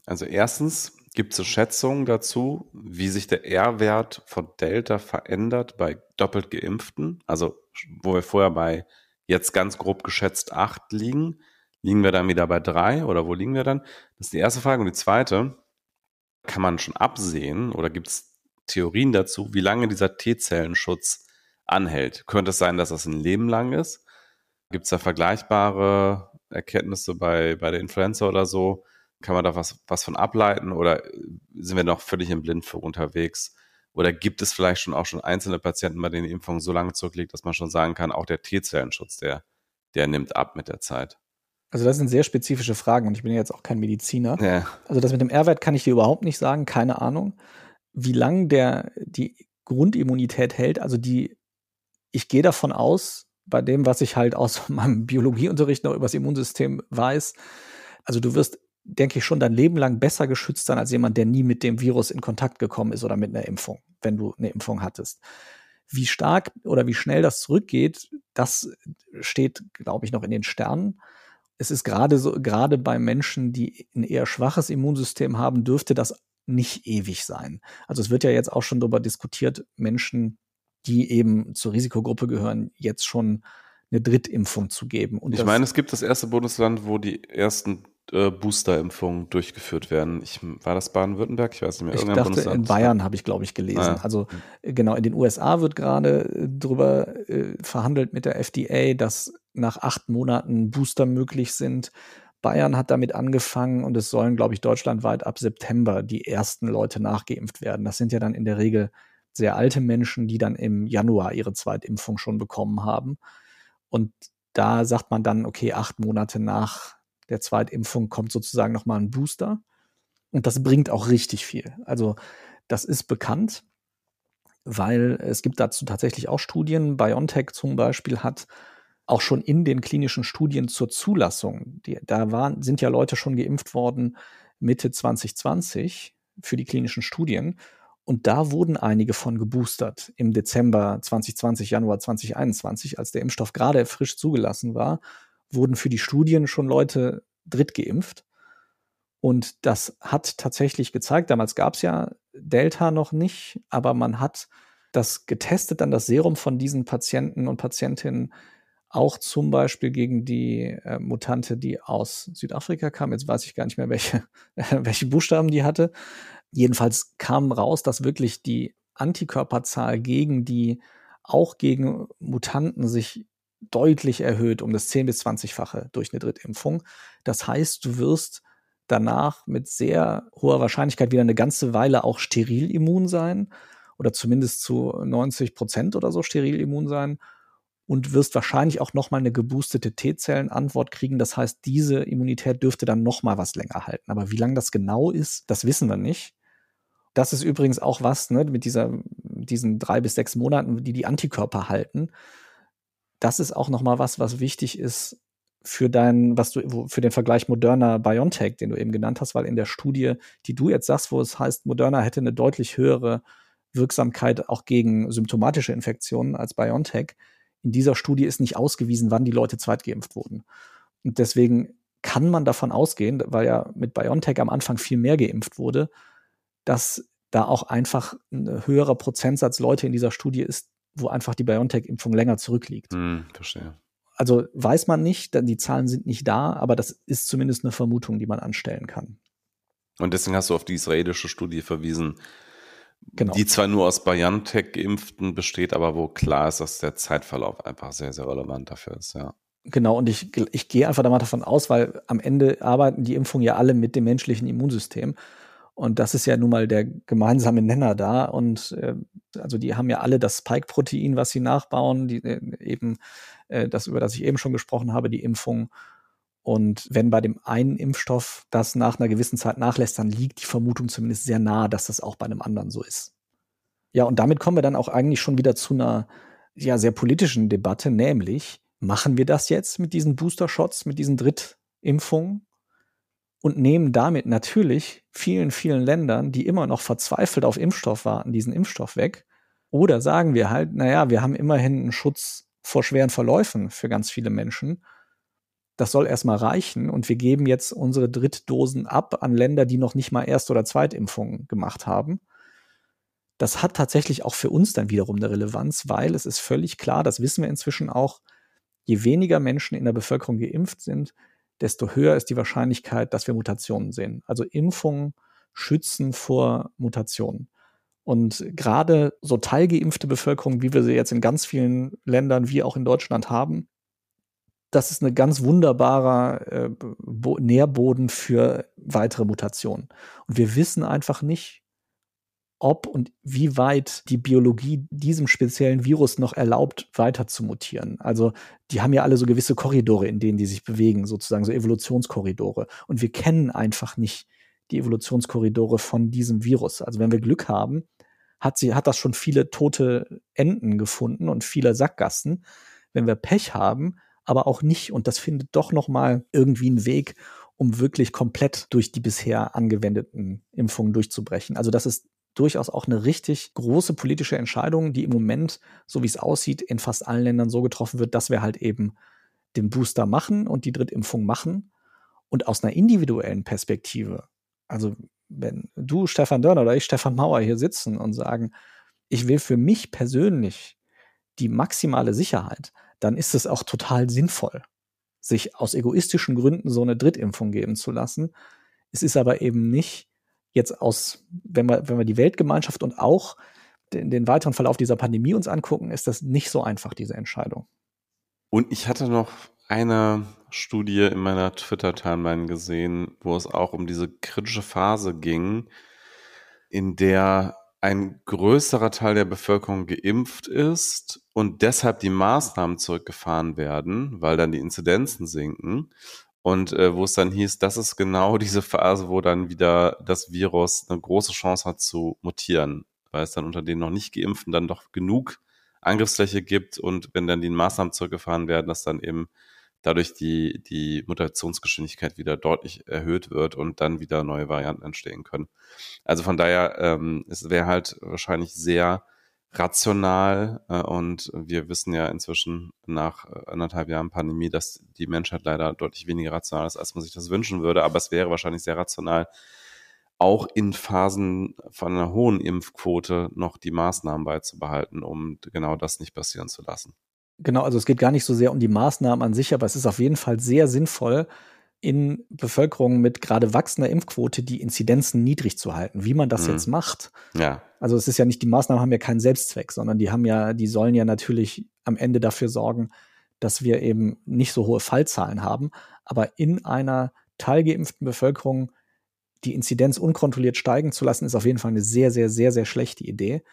Speaker 1: Also erstens gibt es Schätzungen dazu, wie sich der R-Wert von Delta verändert bei doppelt geimpften. Also wo wir vorher bei jetzt ganz grob geschätzt acht liegen, liegen wir dann wieder bei drei oder wo liegen wir dann? Das ist die erste Frage. Und die zweite, kann man schon absehen oder gibt es Theorien dazu, wie lange dieser T-Zellenschutz anhält? Könnte es sein, dass das ein Leben lang ist? Gibt es da vergleichbare Erkenntnisse bei, bei der Influenza oder so? Kann man da was, was von ableiten oder sind wir noch völlig im Blindflug unterwegs? Oder gibt es vielleicht schon auch schon einzelne Patienten, bei denen die Impfung so lange zurückliegt, dass man schon sagen kann, auch der T-Zellenschutz, der, der nimmt ab mit der Zeit?
Speaker 2: Also das sind sehr spezifische Fragen und ich bin ja jetzt auch kein Mediziner.
Speaker 1: Ja.
Speaker 2: Also das mit dem R-Wert kann ich dir überhaupt nicht sagen, keine Ahnung. Wie lang der die Grundimmunität hält, also die, ich gehe davon aus, bei dem, was ich halt aus meinem Biologieunterricht noch über das Immunsystem weiß, also du wirst denke ich, schon dein Leben lang besser geschützt sein als jemand, der nie mit dem Virus in Kontakt gekommen ist oder mit einer Impfung, wenn du eine Impfung hattest. Wie stark oder wie schnell das zurückgeht, das steht, glaube ich, noch in den Sternen. Es ist gerade so, gerade bei Menschen, die ein eher schwaches Immunsystem haben, dürfte das nicht ewig sein. Also es wird ja jetzt auch schon darüber diskutiert, Menschen, die eben zur Risikogruppe gehören, jetzt schon eine Drittimpfung zu geben.
Speaker 1: Und ich meine, es gibt das erste Bundesland, wo die ersten äh, Boosterimpfungen durchgeführt werden. Ich, war das Baden-Württemberg? Ich weiß nicht mehr.
Speaker 2: Ich dachte, Bundesland. in Bayern habe ich, glaube ich, gelesen. Ah, ja. Also äh, genau, in den USA wird gerade äh, drüber äh, verhandelt mit der FDA, dass nach acht Monaten Booster möglich sind. Bayern hat damit angefangen und es sollen, glaube ich, deutschlandweit ab September die ersten Leute nachgeimpft werden. Das sind ja dann in der Regel sehr alte Menschen, die dann im Januar ihre Zweitimpfung schon bekommen haben. Und da sagt man dann, okay, acht Monate nach der Zweitimpfung kommt sozusagen nochmal ein Booster. Und das bringt auch richtig viel. Also das ist bekannt, weil es gibt dazu tatsächlich auch Studien. BioNTech zum Beispiel hat auch schon in den klinischen Studien zur Zulassung, die, da waren, sind ja Leute schon geimpft worden Mitte 2020 für die klinischen Studien. Und da wurden einige von geboostert im Dezember 2020, Januar 2021, als der Impfstoff gerade frisch zugelassen war wurden für die Studien schon Leute drittgeimpft. Und das hat tatsächlich gezeigt, damals gab es ja Delta noch nicht, aber man hat das getestet, dann das Serum von diesen Patienten und Patientinnen auch zum Beispiel gegen die äh, Mutante, die aus Südafrika kam. Jetzt weiß ich gar nicht mehr, welche, welche Buchstaben die hatte. Jedenfalls kam raus, dass wirklich die Antikörperzahl gegen die, auch gegen Mutanten sich deutlich erhöht, um das 10 bis 20-fache durch eine Drittimpfung. Das heißt, du wirst danach mit sehr hoher Wahrscheinlichkeit wieder eine ganze Weile auch steril immun sein oder zumindest zu 90 Prozent oder so steril immun sein und wirst wahrscheinlich auch nochmal eine geboostete T-Zellen-Antwort kriegen. Das heißt, diese Immunität dürfte dann nochmal was länger halten. Aber wie lange das genau ist, das wissen wir nicht. Das ist übrigens auch was, ne, mit dieser, diesen drei bis sechs Monaten, die die Antikörper halten. Das ist auch noch mal was, was wichtig ist für deinen, was du, für den Vergleich Moderna BioNTech, den du eben genannt hast, weil in der Studie, die du jetzt sagst, wo es heißt, Moderna hätte eine deutlich höhere Wirksamkeit auch gegen symptomatische Infektionen als BioNTech, in dieser Studie ist nicht ausgewiesen, wann die Leute zweitgeimpft wurden. Und deswegen kann man davon ausgehen, weil ja mit BioNTech am Anfang viel mehr geimpft wurde, dass da auch einfach ein höherer Prozentsatz Leute in dieser Studie ist, wo einfach die BioNTech-Impfung länger zurückliegt.
Speaker 1: Hm, verstehe.
Speaker 2: Also weiß man nicht, denn die Zahlen sind nicht da, aber das ist zumindest eine Vermutung, die man anstellen kann.
Speaker 1: Und deswegen hast du auf die israelische Studie verwiesen, genau. die zwar nur aus BioNTech-Geimpften besteht, aber wo klar ist, dass der Zeitverlauf einfach sehr, sehr relevant dafür ist, ja.
Speaker 2: Genau, und ich, ich gehe einfach davon aus, weil am Ende arbeiten die Impfungen ja alle mit dem menschlichen Immunsystem. Und das ist ja nun mal der gemeinsame Nenner da. Und äh, also die haben ja alle das Spike-Protein, was sie nachbauen, die äh, eben äh, das, über das ich eben schon gesprochen habe, die Impfung. Und wenn bei dem einen Impfstoff das nach einer gewissen Zeit nachlässt, dann liegt die Vermutung zumindest sehr nahe, dass das auch bei einem anderen so ist. Ja, und damit kommen wir dann auch eigentlich schon wieder zu einer ja, sehr politischen Debatte, nämlich, machen wir das jetzt mit diesen Booster-Shots, mit diesen Drittimpfungen und nehmen damit natürlich vielen, vielen Ländern, die immer noch verzweifelt auf Impfstoff warten, diesen Impfstoff weg. Oder sagen wir halt, naja, wir haben immerhin einen Schutz vor schweren Verläufen für ganz viele Menschen. Das soll erstmal reichen und wir geben jetzt unsere Drittdosen ab an Länder, die noch nicht mal Erst- oder Zweitimpfungen gemacht haben. Das hat tatsächlich auch für uns dann wiederum eine Relevanz, weil es ist völlig klar, das wissen wir inzwischen auch, je weniger Menschen in der Bevölkerung geimpft sind, desto höher ist die Wahrscheinlichkeit, dass wir Mutationen sehen. Also Impfungen schützen vor Mutationen. Und gerade so teilgeimpfte Bevölkerung, wie wir sie jetzt in ganz vielen Ländern wie auch in Deutschland haben, das ist ein ganz wunderbarer äh, Nährboden für weitere Mutationen. Und wir wissen einfach nicht, ob und wie weit die Biologie diesem speziellen Virus noch erlaubt, weiter zu mutieren. Also die haben ja alle so gewisse Korridore, in denen die sich bewegen, sozusagen so Evolutionskorridore. Und wir kennen einfach nicht die Evolutionskorridore von diesem Virus. Also wenn wir Glück haben, hat sie, hat das schon viele tote Enten gefunden und viele Sackgassen. Wenn wir Pech haben, aber auch nicht, und das findet doch noch mal irgendwie einen Weg, um wirklich komplett durch die bisher angewendeten Impfungen durchzubrechen. Also das ist durchaus auch eine richtig große politische Entscheidung, die im Moment, so wie es aussieht, in fast allen Ländern so getroffen wird, dass wir halt eben den Booster machen und die Drittimpfung machen. Und aus einer individuellen Perspektive, also wenn du, Stefan Dörner oder ich, Stefan Mauer, hier sitzen und sagen, ich will für mich persönlich die maximale Sicherheit, dann ist es auch total sinnvoll, sich aus egoistischen Gründen so eine Drittimpfung geben zu lassen. Es ist aber eben nicht jetzt aus, wenn wir, wenn wir die Weltgemeinschaft und auch den, den weiteren Verlauf dieser Pandemie uns angucken, ist das nicht so einfach, diese Entscheidung.
Speaker 1: Und ich hatte noch eine Studie in meiner Twitter-Timeline gesehen, wo es auch um diese kritische Phase ging, in der ein größerer Teil der Bevölkerung geimpft ist und deshalb die Maßnahmen zurückgefahren werden, weil dann die Inzidenzen sinken und äh, wo es dann hieß, das ist genau diese Phase, wo dann wieder das Virus eine große Chance hat zu mutieren, weil es dann unter den noch nicht geimpften dann doch genug Angriffsfläche gibt und wenn dann die Maßnahmen zurückgefahren werden, dass dann eben dadurch die, die Mutationsgeschwindigkeit wieder deutlich erhöht wird und dann wieder neue Varianten entstehen können. Also von daher, ähm, es wäre halt wahrscheinlich sehr rational äh, und wir wissen ja inzwischen nach äh, anderthalb Jahren Pandemie, dass die Menschheit leider deutlich weniger rational ist, als man sich das wünschen würde, aber es wäre wahrscheinlich sehr rational, auch in Phasen von einer hohen Impfquote noch die Maßnahmen beizubehalten, um genau das nicht passieren zu lassen.
Speaker 2: Genau, also es geht gar nicht so sehr um die Maßnahmen an sich, aber es ist auf jeden Fall sehr sinnvoll, in Bevölkerungen mit gerade wachsender Impfquote die Inzidenzen niedrig zu halten. Wie man das mhm. jetzt macht.
Speaker 1: Ja.
Speaker 2: Also es ist ja nicht, die Maßnahmen haben ja keinen Selbstzweck, sondern die haben ja, die sollen ja natürlich am Ende dafür sorgen, dass wir eben nicht so hohe Fallzahlen haben. Aber in einer teilgeimpften Bevölkerung die Inzidenz unkontrolliert steigen zu lassen, ist auf jeden Fall eine sehr, sehr, sehr, sehr schlechte Idee.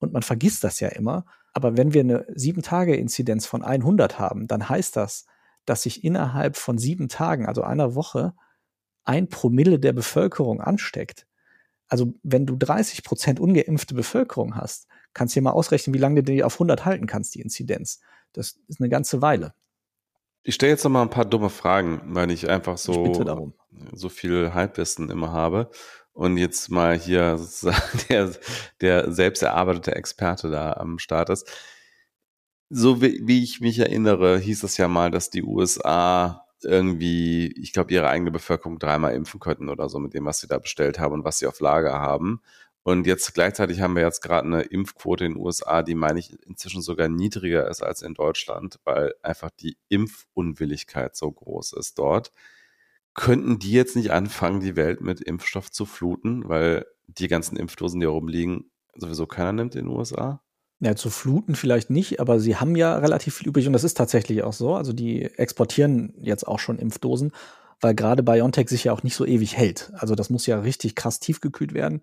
Speaker 2: Und man vergisst das ja immer. Aber wenn wir eine sieben Tage Inzidenz von 100 haben, dann heißt das, dass sich innerhalb von sieben Tagen, also einer Woche, ein Promille der Bevölkerung ansteckt. Also wenn du 30 Prozent ungeimpfte Bevölkerung hast, kannst du dir mal ausrechnen, wie lange du die auf 100 halten kannst, die Inzidenz. Das ist eine ganze Weile.
Speaker 1: Ich stelle jetzt noch mal ein paar dumme Fragen, weil ich einfach so, so viel Halbwissen immer habe. Und jetzt mal hier der, der selbst erarbeitete Experte da am Start ist. So wie, wie ich mich erinnere, hieß es ja mal, dass die USA irgendwie, ich glaube, ihre eigene Bevölkerung dreimal impfen könnten oder so mit dem, was sie da bestellt haben und was sie auf Lager haben. Und jetzt gleichzeitig haben wir jetzt gerade eine Impfquote in den USA, die meine ich inzwischen sogar niedriger ist als in Deutschland, weil einfach die Impfunwilligkeit so groß ist dort. Könnten die jetzt nicht anfangen, die Welt mit Impfstoff zu fluten, weil die ganzen Impfdosen, die rumliegen, sowieso keiner nimmt in den USA?
Speaker 2: Ja, zu fluten vielleicht nicht, aber sie haben ja relativ viel übrig und das ist tatsächlich auch so. Also die exportieren jetzt auch schon Impfdosen, weil gerade BioNTech sich ja auch nicht so ewig hält. Also das muss ja richtig krass tiefgekühlt werden,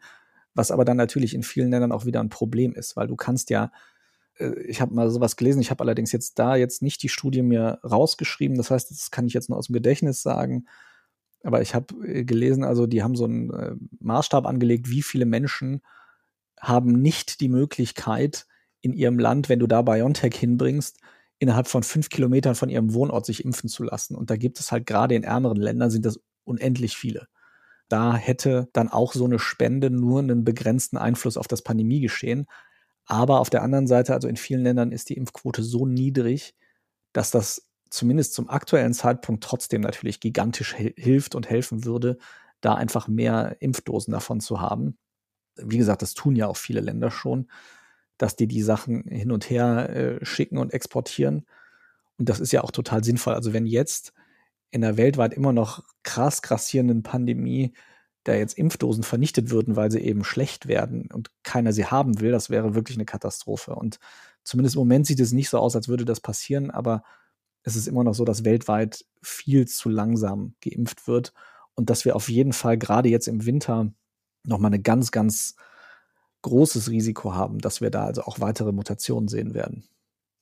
Speaker 2: was aber dann natürlich in vielen Ländern auch wieder ein Problem ist, weil du kannst ja, äh, ich habe mal sowas gelesen, ich habe allerdings jetzt da jetzt nicht die Studie mir rausgeschrieben, das heißt, das kann ich jetzt nur aus dem Gedächtnis sagen. Aber ich habe äh, gelesen, also die haben so einen äh, Maßstab angelegt, wie viele Menschen haben nicht die Möglichkeit, in ihrem Land, wenn du da BioNTech hinbringst, innerhalb von fünf Kilometern von ihrem Wohnort sich impfen zu lassen. Und da gibt es halt gerade in ärmeren Ländern sind das unendlich viele. Da hätte dann auch so eine Spende nur einen begrenzten Einfluss auf das Pandemiegeschehen. Aber auf der anderen Seite, also in vielen Ländern ist die Impfquote so niedrig, dass das zumindest zum aktuellen Zeitpunkt trotzdem natürlich gigantisch hilft und helfen würde, da einfach mehr Impfdosen davon zu haben. Wie gesagt, das tun ja auch viele Länder schon dass die die Sachen hin und her äh, schicken und exportieren. Und das ist ja auch total sinnvoll. Also wenn jetzt in der weltweit immer noch krass grassierenden Pandemie da jetzt Impfdosen vernichtet würden, weil sie eben schlecht werden und keiner sie haben will, das wäre wirklich eine Katastrophe. Und zumindest im Moment sieht es nicht so aus, als würde das passieren, aber es ist immer noch so, dass weltweit viel zu langsam geimpft wird und dass wir auf jeden Fall gerade jetzt im Winter nochmal eine ganz, ganz großes Risiko haben, dass wir da also auch weitere Mutationen sehen werden.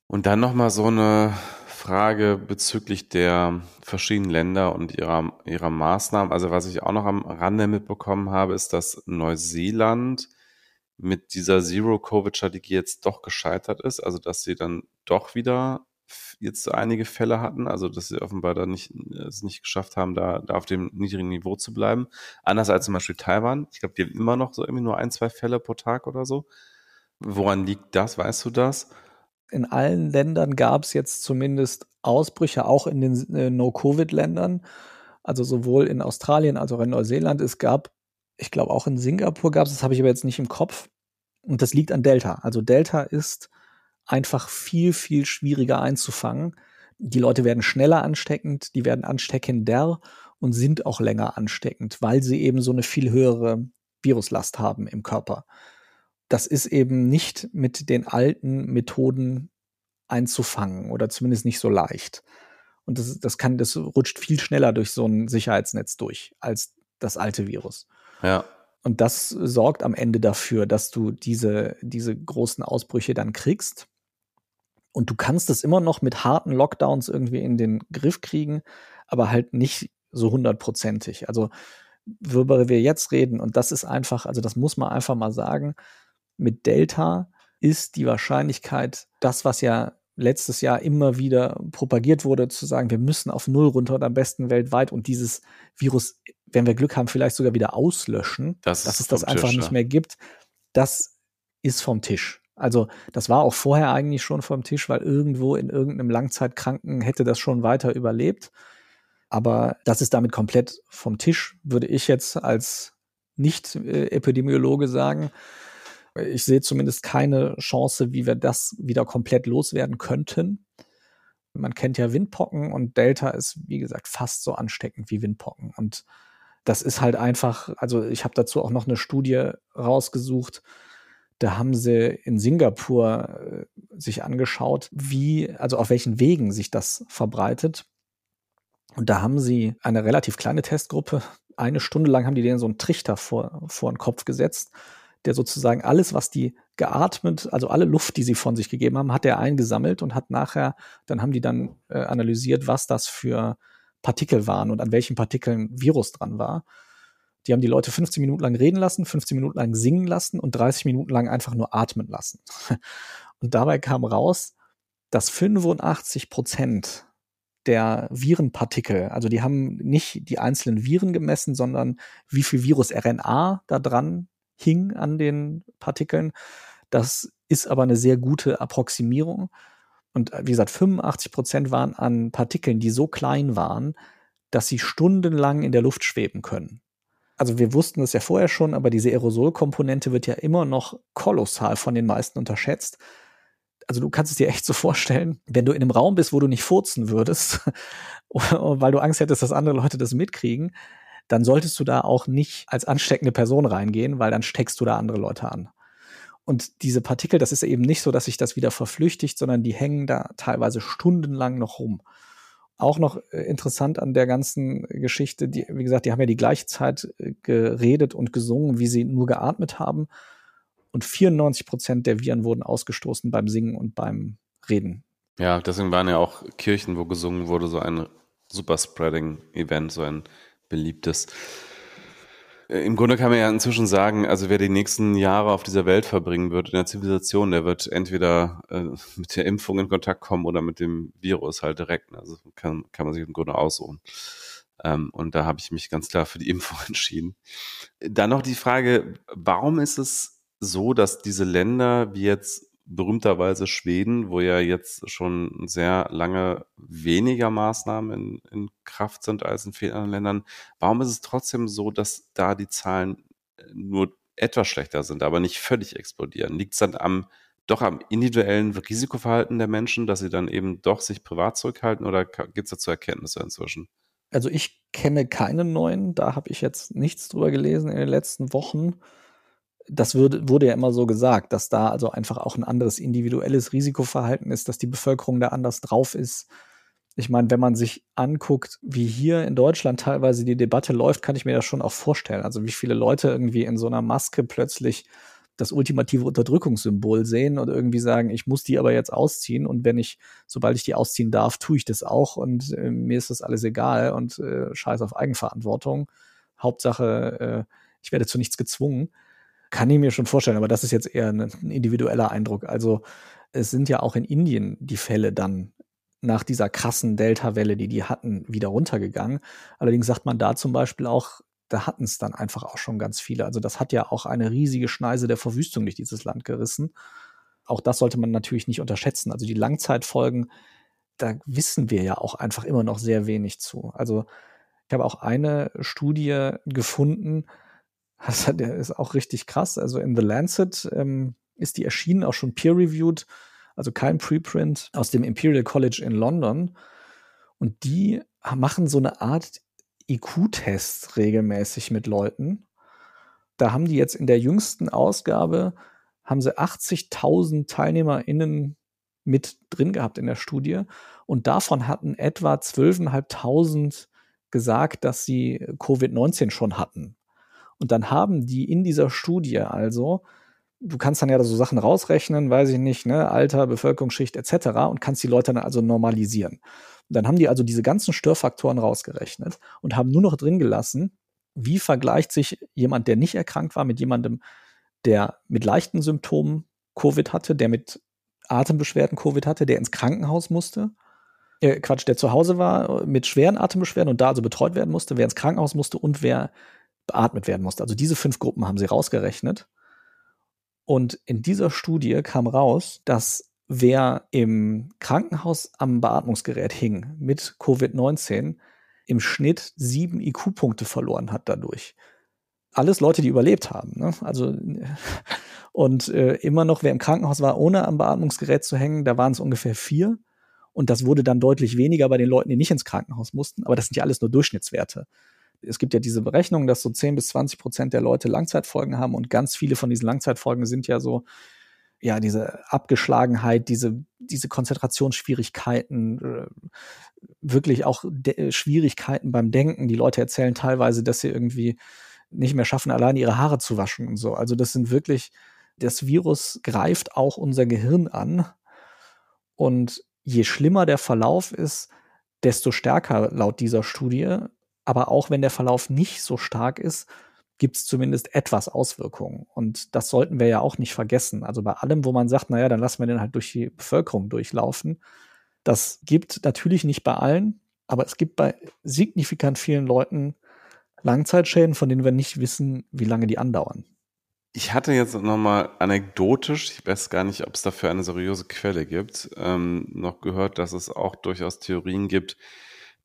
Speaker 1: Und dann nochmal so eine Frage bezüglich der verschiedenen Länder und ihrer, ihrer Maßnahmen. Also was ich auch noch am Rande mitbekommen habe, ist, dass Neuseeland mit dieser Zero-Covid-Strategie jetzt doch gescheitert ist. Also dass sie dann doch wieder jetzt einige Fälle hatten, also dass sie offenbar da nicht, es nicht geschafft haben, da, da auf dem niedrigen Niveau zu bleiben. Anders als zum Beispiel Taiwan. Ich glaube, die haben immer noch so irgendwie nur ein, zwei Fälle pro Tag oder so. Woran liegt das? Weißt du das?
Speaker 2: In allen Ländern gab es jetzt zumindest Ausbrüche, auch in den äh, No-Covid-Ländern. Also sowohl in Australien als auch in Neuseeland. Es gab, ich glaube, auch in Singapur gab es, das habe ich aber jetzt nicht im Kopf. Und das liegt an Delta. Also Delta ist einfach viel, viel schwieriger einzufangen. Die Leute werden schneller ansteckend, die werden ansteckender und sind auch länger ansteckend, weil sie eben so eine viel höhere Viruslast haben im Körper. Das ist eben nicht mit den alten Methoden einzufangen oder zumindest nicht so leicht. Und das, das kann, das rutscht viel schneller durch so ein Sicherheitsnetz durch als das alte Virus.
Speaker 1: Ja.
Speaker 2: Und das sorgt am Ende dafür, dass du diese, diese großen Ausbrüche dann kriegst. Und du kannst es immer noch mit harten Lockdowns irgendwie in den Griff kriegen, aber halt nicht so hundertprozentig. Also, worüber wir jetzt reden, und das ist einfach, also das muss man einfach mal sagen, mit Delta ist die Wahrscheinlichkeit, das, was ja letztes Jahr immer wieder propagiert wurde, zu sagen, wir müssen auf Null runter und am besten weltweit und dieses Virus, wenn wir Glück haben, vielleicht sogar wieder auslöschen, das dass es das einfach Tisch, nicht mehr gibt, das ist vom Tisch. Also das war auch vorher eigentlich schon vom Tisch, weil irgendwo in irgendeinem Langzeitkranken hätte das schon weiter überlebt. Aber das ist damit komplett vom Tisch, würde ich jetzt als Nicht-Epidemiologe sagen. Ich sehe zumindest keine Chance, wie wir das wieder komplett loswerden könnten. Man kennt ja Windpocken und Delta ist, wie gesagt, fast so ansteckend wie Windpocken. Und das ist halt einfach, also ich habe dazu auch noch eine Studie rausgesucht, da haben sie in Singapur äh, sich angeschaut, wie, also auf welchen Wegen sich das verbreitet. Und da haben sie eine relativ kleine Testgruppe. Eine Stunde lang haben die denen so einen Trichter vor, vor den Kopf gesetzt, der sozusagen alles, was die geatmet, also alle Luft, die sie von sich gegeben haben, hat er eingesammelt und hat nachher, dann haben die dann äh, analysiert, was das für Partikel waren und an welchen Partikeln Virus dran war. Die haben die Leute 15 Minuten lang reden lassen, 15 Minuten lang singen lassen und 30 Minuten lang einfach nur atmen lassen. Und dabei kam raus, dass 85 Prozent der Virenpartikel, also die haben nicht die einzelnen Viren gemessen, sondern wie viel Virus-RNA da dran hing an den Partikeln. Das ist aber eine sehr gute Approximierung. Und wie gesagt, 85 Prozent waren an Partikeln, die so klein waren, dass sie stundenlang in der Luft schweben können. Also wir wussten es ja vorher schon, aber diese Aerosolkomponente wird ja immer noch kolossal von den meisten unterschätzt. Also du kannst es dir echt so vorstellen, wenn du in einem Raum bist, wo du nicht furzen würdest, weil du Angst hättest, dass andere Leute das mitkriegen, dann solltest du da auch nicht als ansteckende Person reingehen, weil dann steckst du da andere Leute an. Und diese Partikel, das ist eben nicht so, dass sich das wieder verflüchtigt, sondern die hängen da teilweise stundenlang noch rum. Auch noch äh, interessant an der ganzen Geschichte, die, wie gesagt, die haben ja die gleiche Zeit äh, geredet und gesungen, wie sie nur geatmet haben. Und 94 Prozent der Viren wurden ausgestoßen beim Singen und beim Reden.
Speaker 1: Ja, deswegen waren ja auch Kirchen, wo gesungen wurde, so ein Superspreading-Event, so ein beliebtes. Äh, Im Grunde kann man ja inzwischen sagen, also wer die nächsten Jahre auf dieser Welt verbringen wird in der Zivilisation, der wird entweder äh, mit der Impfung in Kontakt kommen oder mit dem Virus halt direkt. Also kann, kann man sich im Grunde aussuchen. Ähm, und da habe ich mich ganz klar für die Impfung entschieden. Dann noch die Frage, warum ist es so, dass diese Länder wie jetzt berühmterweise Schweden, wo ja jetzt schon sehr lange weniger Maßnahmen in, in Kraft sind als in vielen anderen Ländern. Warum ist es trotzdem so, dass da die Zahlen äh, nur etwas schlechter sind, aber nicht völlig explodieren? Liegt es dann am doch am individuellen Risikoverhalten der Menschen, dass sie dann eben doch sich privat zurückhalten oder gibt es dazu Erkenntnisse inzwischen?
Speaker 2: Also ich kenne keine neuen, da habe ich jetzt nichts drüber gelesen in den letzten Wochen das würde, wurde ja immer so gesagt, dass da also einfach auch ein anderes individuelles Risikoverhalten ist, dass die Bevölkerung da anders drauf ist. Ich meine, wenn man sich anguckt, wie hier in Deutschland teilweise die Debatte läuft, kann ich mir das schon auch vorstellen. Also wie viele Leute irgendwie in so einer Maske plötzlich das ultimative Unterdrückungssymbol sehen und irgendwie sagen, ich muss die aber jetzt ausziehen und wenn ich, sobald ich die ausziehen darf, tue ich das auch und äh, mir ist das alles egal und äh, scheiß auf Eigenverantwortung. Hauptsache, äh, ich werde zu nichts gezwungen. Kann ich mir schon vorstellen, aber das ist jetzt eher ein individueller Eindruck. Also es sind ja auch in Indien die Fälle dann nach dieser krassen Delta-Welle, die die hatten, wieder runtergegangen. Allerdings sagt man da zum Beispiel auch, da hatten es dann einfach auch schon ganz viele. Also das hat ja auch eine riesige Schneise der Verwüstung durch dieses Land gerissen. Auch das sollte man natürlich nicht unterschätzen. Also die Langzeitfolgen, da wissen wir ja auch einfach immer noch sehr wenig zu. Also ich habe auch eine Studie gefunden, der ist auch richtig krass. Also in The Lancet ähm, ist die erschienen, auch schon peer-reviewed, also kein Preprint aus dem Imperial College in London. Und die machen so eine Art IQ-Test regelmäßig mit Leuten. Da haben die jetzt in der jüngsten Ausgabe, haben sie 80.000 TeilnehmerInnen mit drin gehabt in der Studie. Und davon hatten etwa 12.500 gesagt, dass sie Covid-19 schon hatten. Und dann haben die in dieser Studie also, du kannst dann ja so Sachen rausrechnen, weiß ich nicht, ne, Alter, Bevölkerungsschicht etc. und kannst die Leute dann also normalisieren. Dann haben die also diese ganzen Störfaktoren rausgerechnet und haben nur noch drin gelassen, wie vergleicht sich jemand, der nicht erkrankt war, mit jemandem, der mit leichten Symptomen Covid hatte, der mit Atembeschwerden Covid hatte, der ins Krankenhaus musste. Äh, Quatsch, der zu Hause war mit schweren Atembeschwerden und da also betreut werden musste, wer ins Krankenhaus musste und wer beatmet werden musste. Also diese fünf Gruppen haben sie rausgerechnet. Und in dieser Studie kam raus, dass wer im Krankenhaus am Beatmungsgerät hing mit Covid-19 im Schnitt sieben IQ-Punkte verloren hat dadurch. Alles Leute, die überlebt haben. Ne? Also und äh, immer noch, wer im Krankenhaus war, ohne am Beatmungsgerät zu hängen, da waren es ungefähr vier. Und das wurde dann deutlich weniger bei den Leuten, die nicht ins Krankenhaus mussten. Aber das sind ja alles nur Durchschnittswerte es gibt ja diese Berechnung, dass so 10 bis 20 Prozent der Leute Langzeitfolgen haben und ganz viele von diesen Langzeitfolgen sind ja so, ja, diese Abgeschlagenheit, diese, diese Konzentrationsschwierigkeiten, äh, wirklich auch Schwierigkeiten beim Denken. Die Leute erzählen teilweise, dass sie irgendwie nicht mehr schaffen, allein ihre Haare zu waschen und so. Also das sind wirklich, das Virus greift auch unser Gehirn an. Und je schlimmer der Verlauf ist, desto stärker laut dieser Studie aber auch wenn der Verlauf nicht so stark ist, gibt es zumindest etwas Auswirkungen. Und das sollten wir ja auch nicht vergessen. Also bei allem, wo man sagt, naja, dann lassen wir den halt durch die Bevölkerung durchlaufen. Das gibt natürlich nicht bei allen, aber es gibt bei signifikant vielen Leuten Langzeitschäden, von denen wir nicht wissen, wie lange die andauern.
Speaker 1: Ich hatte jetzt nochmal anekdotisch, ich weiß gar nicht, ob es dafür eine seriöse Quelle gibt, ähm, noch gehört, dass es auch durchaus Theorien gibt,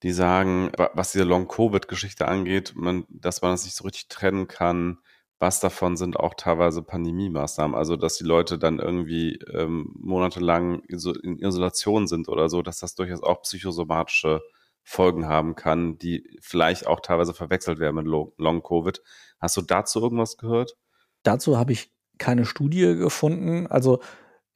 Speaker 1: die sagen, was diese Long-Covid-Geschichte angeht, man, dass man das nicht so richtig trennen kann, was davon sind auch teilweise Pandemie-Maßnahmen. Also, dass die Leute dann irgendwie ähm, monatelang in Isolation sind oder so, dass das durchaus auch psychosomatische Folgen haben kann, die vielleicht auch teilweise verwechselt werden mit Long-Covid. Hast du dazu irgendwas gehört?
Speaker 2: Dazu habe ich keine Studie gefunden. Also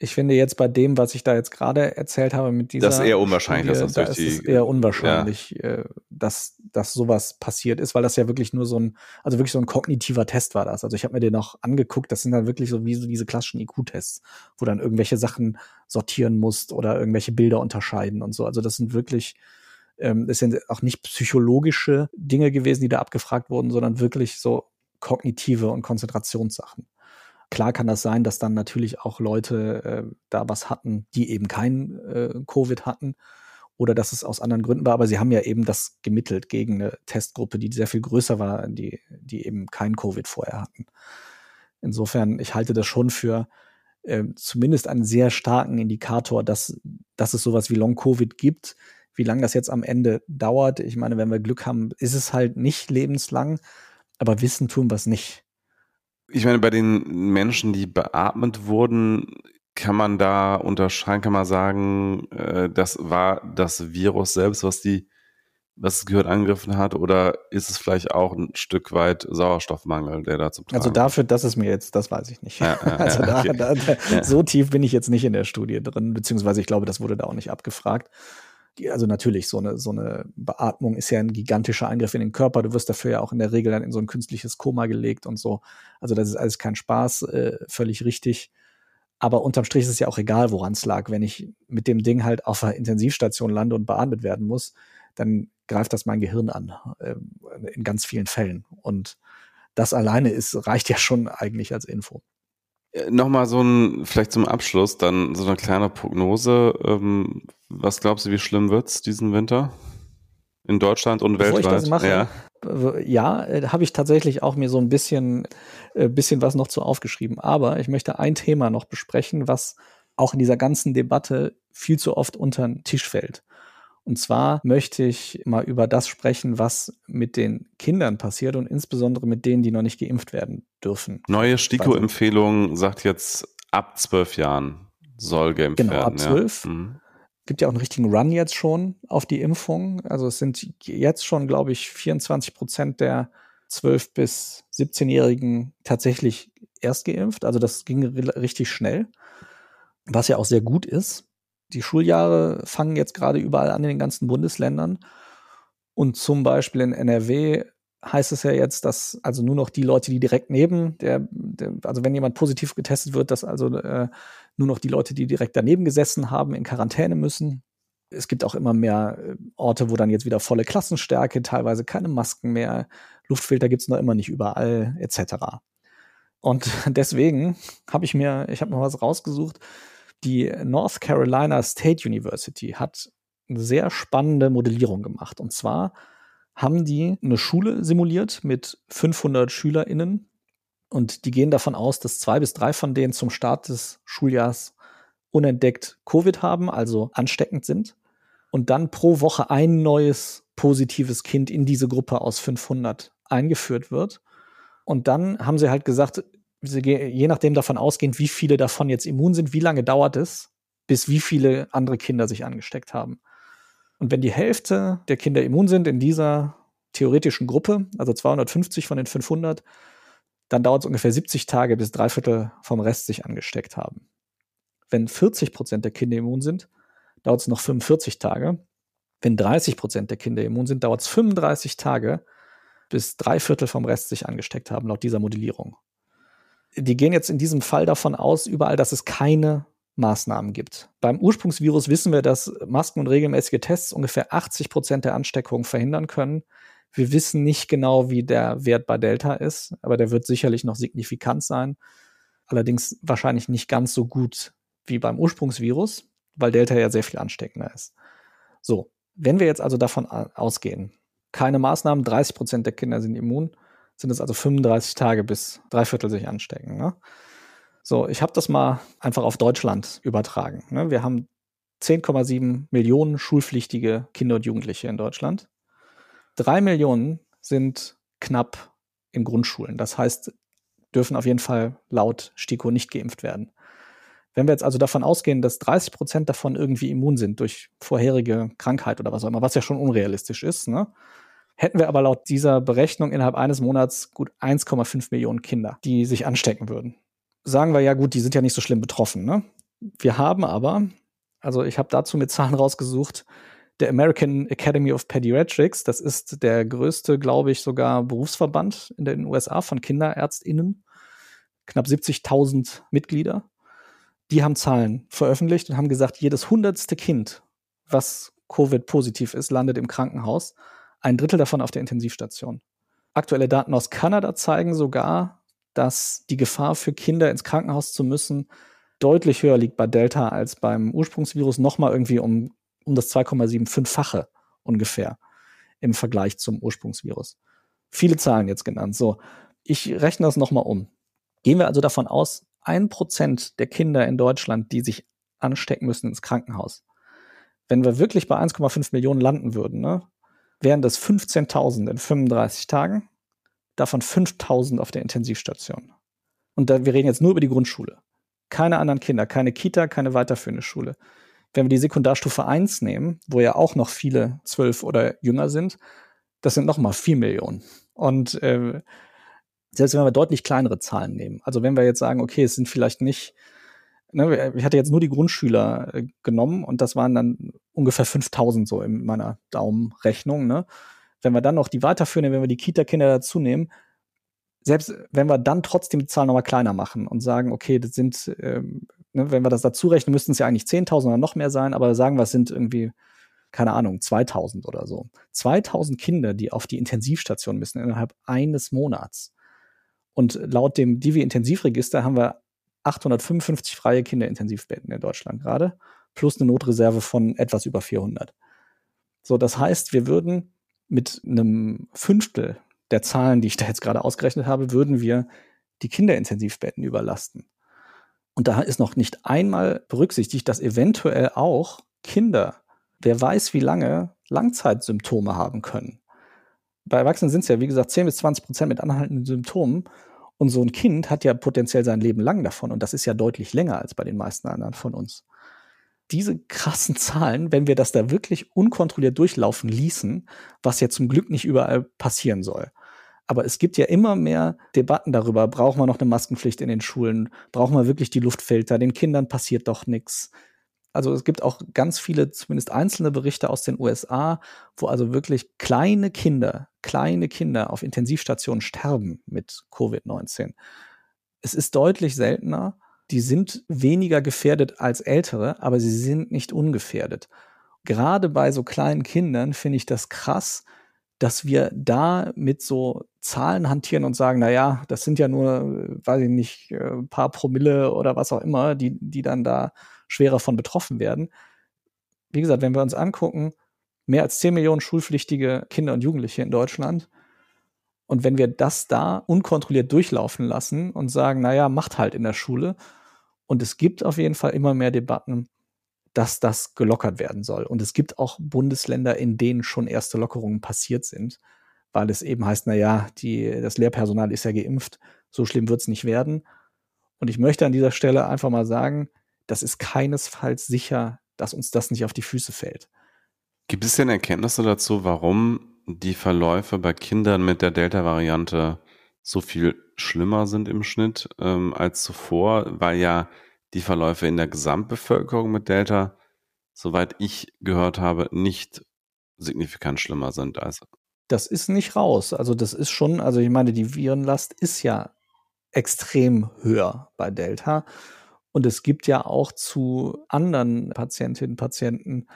Speaker 2: ich finde jetzt bei dem, was ich da jetzt gerade erzählt habe mit dieser.
Speaker 1: Das ist eher unwahrscheinlich,
Speaker 2: Studie, dass das da durch ist die. eher unwahrscheinlich, ja. Äh, dass, dass sowas passiert ist, weil das ja wirklich nur so ein, also wirklich so ein kognitiver Test war das. Also ich habe mir den auch angeguckt, das sind dann wirklich so wie so diese klassischen IQ-Tests, wo dann irgendwelche Sachen sortieren musst oder irgendwelche Bilder unterscheiden und so. Also das sind wirklich, ähm, das sind auch nicht psychologische Dinge gewesen, die da abgefragt wurden, sondern wirklich so kognitive und Konzentrationssachen. Klar kann das sein, dass dann natürlich auch Leute äh, da was hatten, die eben kein äh, Covid hatten oder dass es aus anderen Gründen war, aber sie haben ja eben das gemittelt gegen eine Testgruppe, die sehr viel größer war, die, die eben kein Covid vorher hatten. Insofern, ich halte das schon für äh, zumindest einen sehr starken Indikator, dass, dass es sowas wie Long-Covid gibt. Wie lange das jetzt am Ende dauert, ich meine, wenn wir Glück haben, ist es halt nicht lebenslang, aber wissen tun wir es nicht.
Speaker 1: Ich meine, bei den Menschen, die beatmet wurden, kann man da unterscheiden, kann man sagen, äh, das war das Virus selbst, was die, was das Gehirn angegriffen hat, oder ist es vielleicht auch ein Stück weit Sauerstoffmangel, der da zum
Speaker 2: Tragen Also dafür, das ist mir jetzt, das weiß ich nicht. Ja, ja, also da, okay. da, da, so tief bin ich jetzt nicht in der Studie drin, beziehungsweise ich glaube, das wurde da auch nicht abgefragt also natürlich, so eine, so eine Beatmung ist ja ein gigantischer Eingriff in den Körper. Du wirst dafür ja auch in der Regel dann in so ein künstliches Koma gelegt und so. Also das ist alles kein Spaß, äh, völlig richtig. Aber unterm Strich ist es ja auch egal, woran es lag. Wenn ich mit dem Ding halt auf einer Intensivstation lande und beatmet werden muss, dann greift das mein Gehirn an, äh, in ganz vielen Fällen. Und das alleine ist, reicht ja schon eigentlich als Info.
Speaker 1: Äh, Nochmal so ein, vielleicht zum Abschluss, dann so eine kleine Prognose. Ähm, was glaubst du, wie schlimm wird's diesen Winter? In Deutschland und Bevor weltweit?
Speaker 2: Ich das mache, ja, ja äh, habe ich tatsächlich auch mir so ein bisschen, äh, bisschen was noch zu aufgeschrieben. Aber ich möchte ein Thema noch besprechen, was auch in dieser ganzen Debatte viel zu oft unter den Tisch fällt. Und zwar möchte ich mal über das sprechen, was mit den Kindern passiert und insbesondere mit denen, die noch nicht geimpft werden dürfen.
Speaker 1: Neue STIKO-Empfehlung sagt jetzt, ab zwölf Jahren soll geimpft
Speaker 2: genau,
Speaker 1: werden.
Speaker 2: Genau, ab zwölf. Ja. Mhm. Gibt ja auch einen richtigen Run jetzt schon auf die Impfung. Also es sind jetzt schon, glaube ich, 24 Prozent der 12- bis 17-Jährigen tatsächlich erst geimpft. Also das ging richtig schnell, was ja auch sehr gut ist die Schuljahre fangen jetzt gerade überall an in den ganzen Bundesländern. Und zum Beispiel in NRW heißt es ja jetzt, dass also nur noch die Leute, die direkt neben der, der also wenn jemand positiv getestet wird, dass also äh, nur noch die Leute, die direkt daneben gesessen haben, in Quarantäne müssen. Es gibt auch immer mehr äh, Orte, wo dann jetzt wieder volle Klassenstärke, teilweise keine Masken mehr, Luftfilter gibt's noch immer nicht überall, etc. Und deswegen habe ich mir, ich habe noch was rausgesucht, die North Carolina State University hat eine sehr spannende Modellierung gemacht. Und zwar haben die eine Schule simuliert mit 500 SchülerInnen. Und die gehen davon aus, dass zwei bis drei von denen zum Start des Schuljahrs unentdeckt Covid haben, also ansteckend sind. Und dann pro Woche ein neues positives Kind in diese Gruppe aus 500 eingeführt wird. Und dann haben sie halt gesagt, je nachdem davon ausgehend, wie viele davon jetzt immun sind, wie lange dauert es, bis wie viele andere Kinder sich angesteckt haben. Und wenn die Hälfte der Kinder immun sind in dieser theoretischen Gruppe, also 250 von den 500, dann dauert es ungefähr 70 Tage, bis drei Viertel vom Rest sich angesteckt haben. Wenn 40 Prozent der Kinder immun sind, dauert es noch 45 Tage. Wenn 30 Prozent der Kinder immun sind, dauert es 35 Tage, bis drei Viertel vom Rest sich angesteckt haben, laut dieser Modellierung die gehen jetzt in diesem Fall davon aus, überall, dass es keine Maßnahmen gibt. Beim Ursprungsvirus wissen wir, dass Masken und regelmäßige Tests ungefähr 80 Prozent der Ansteckungen verhindern können. Wir wissen nicht genau, wie der Wert bei Delta ist, aber der wird sicherlich noch signifikant sein. Allerdings wahrscheinlich nicht ganz so gut wie beim Ursprungsvirus, weil Delta ja sehr viel ansteckender ist. So, wenn wir jetzt also davon ausgehen, keine Maßnahmen, 30 Prozent der Kinder sind immun, sind es also 35 Tage bis drei Viertel sich anstecken. Ne? So, ich habe das mal einfach auf Deutschland übertragen. Ne? Wir haben 10,7 Millionen schulpflichtige Kinder und Jugendliche in Deutschland. Drei Millionen sind knapp in Grundschulen. Das heißt, dürfen auf jeden Fall laut STIKO nicht geimpft werden. Wenn wir jetzt also davon ausgehen, dass 30 Prozent davon irgendwie immun sind durch vorherige Krankheit oder was auch immer, was ja schon unrealistisch ist, ne? Hätten wir aber laut dieser Berechnung innerhalb eines Monats gut 1,5 Millionen Kinder, die sich anstecken würden. Sagen wir ja gut, die sind ja nicht so schlimm betroffen. Ne? Wir haben aber, also ich habe dazu mit Zahlen rausgesucht, der American Academy of Pediatrics, das ist der größte, glaube ich, sogar Berufsverband in den USA von KinderärztInnen, knapp 70.000 Mitglieder die haben Zahlen veröffentlicht und haben gesagt, jedes hundertste Kind, was Covid-positiv ist, landet im Krankenhaus. Ein Drittel davon auf der Intensivstation. Aktuelle Daten aus Kanada zeigen sogar, dass die Gefahr für Kinder ins Krankenhaus zu müssen deutlich höher liegt bei Delta als beim Ursprungsvirus, nochmal irgendwie um, um das 2,75-fache ungefähr im Vergleich zum Ursprungsvirus. Viele Zahlen jetzt genannt. So, ich rechne das nochmal um. Gehen wir also davon aus, ein Prozent der Kinder in Deutschland, die sich anstecken müssen ins Krankenhaus. Wenn wir wirklich bei 1,5 Millionen landen würden, ne, wären das 15.000 in 35 Tagen, davon 5.000 auf der Intensivstation. Und da, wir reden jetzt nur über die Grundschule. Keine anderen Kinder, keine Kita, keine weiterführende Schule. Wenn wir die Sekundarstufe 1 nehmen, wo ja auch noch viele zwölf oder jünger sind, das sind nochmal 4 Millionen. Und äh, selbst wenn wir deutlich kleinere Zahlen nehmen, also wenn wir jetzt sagen, okay, es sind vielleicht nicht, ne, ich hatte jetzt nur die Grundschüler äh, genommen und das waren dann ungefähr 5000 so in meiner Daumenrechnung, ne? Wenn wir dann noch die weiterführen, wenn wir die Kita-Kinder dazu nehmen, selbst wenn wir dann trotzdem die Zahl nochmal kleiner machen und sagen, okay, das sind, ähm, ne, wenn wir das dazu rechnen, müssten es ja eigentlich 10.000 oder noch mehr sein, aber sagen wir, es sind irgendwie, keine Ahnung, 2000 oder so. 2000 Kinder, die auf die Intensivstation müssen innerhalb eines Monats. Und laut dem Divi-Intensivregister haben wir 855 freie Kinderintensivbetten in Deutschland gerade, plus eine Notreserve von etwas über 400. So, das heißt, wir würden mit einem Fünftel der Zahlen, die ich da jetzt gerade ausgerechnet habe, würden wir die Kinderintensivbetten überlasten. Und da ist noch nicht einmal berücksichtigt, dass eventuell auch Kinder, wer weiß wie lange, Langzeitsymptome haben können bei Erwachsenen sind es ja, wie gesagt, 10 bis 20 Prozent mit anhaltenden Symptomen. Und so ein Kind hat ja potenziell sein Leben lang davon. Und das ist ja deutlich länger als bei den meisten anderen von uns. Diese krassen Zahlen, wenn wir das da wirklich unkontrolliert durchlaufen ließen, was ja zum Glück nicht überall passieren soll. Aber es gibt ja immer mehr Debatten darüber, brauchen wir noch eine Maskenpflicht in den Schulen? Brauchen wir wirklich die Luftfilter? Den Kindern passiert doch nichts also es gibt auch ganz viele, zumindest einzelne Berichte aus den USA, wo also wirklich kleine Kinder, kleine Kinder auf Intensivstationen sterben mit Covid-19. Es ist deutlich seltener. Die sind weniger gefährdet als ältere, aber sie sind nicht ungefährdet. Gerade bei so kleinen Kindern finde ich das krass, dass wir da mit so Zahlen hantieren und sagen, na ja, das sind ja nur, weiß ich nicht, ein äh, paar Promille oder was auch immer, die, die dann da schwerer von betroffen werden. Wie gesagt, wenn wir uns angucken, mehr als 10 Millionen schulpflichtige Kinder und Jugendliche in Deutschland. Und wenn wir das da unkontrolliert durchlaufen lassen und sagen, naja, macht halt in der Schule. Und es gibt auf jeden Fall immer mehr Debatten, dass das gelockert werden soll. Und es gibt auch Bundesländer, in denen schon erste Lockerungen passiert sind, weil es eben heißt, naja, die, das Lehrpersonal ist ja geimpft, so schlimm wird es nicht werden. Und ich möchte an dieser Stelle einfach mal sagen, das ist keinesfalls sicher, dass uns das nicht auf die Füße fällt.
Speaker 1: Gibt es denn Erkenntnisse dazu, warum die Verläufe bei Kindern mit der Delta-Variante so viel schlimmer sind im Schnitt ähm, als zuvor, weil ja die Verläufe in der Gesamtbevölkerung mit Delta, soweit ich gehört habe, nicht signifikant schlimmer sind als.
Speaker 2: Das ist nicht raus. Also das ist schon, also ich meine, die Virenlast ist ja extrem höher bei Delta. Und es gibt ja auch zu anderen Patientinnen und Patienten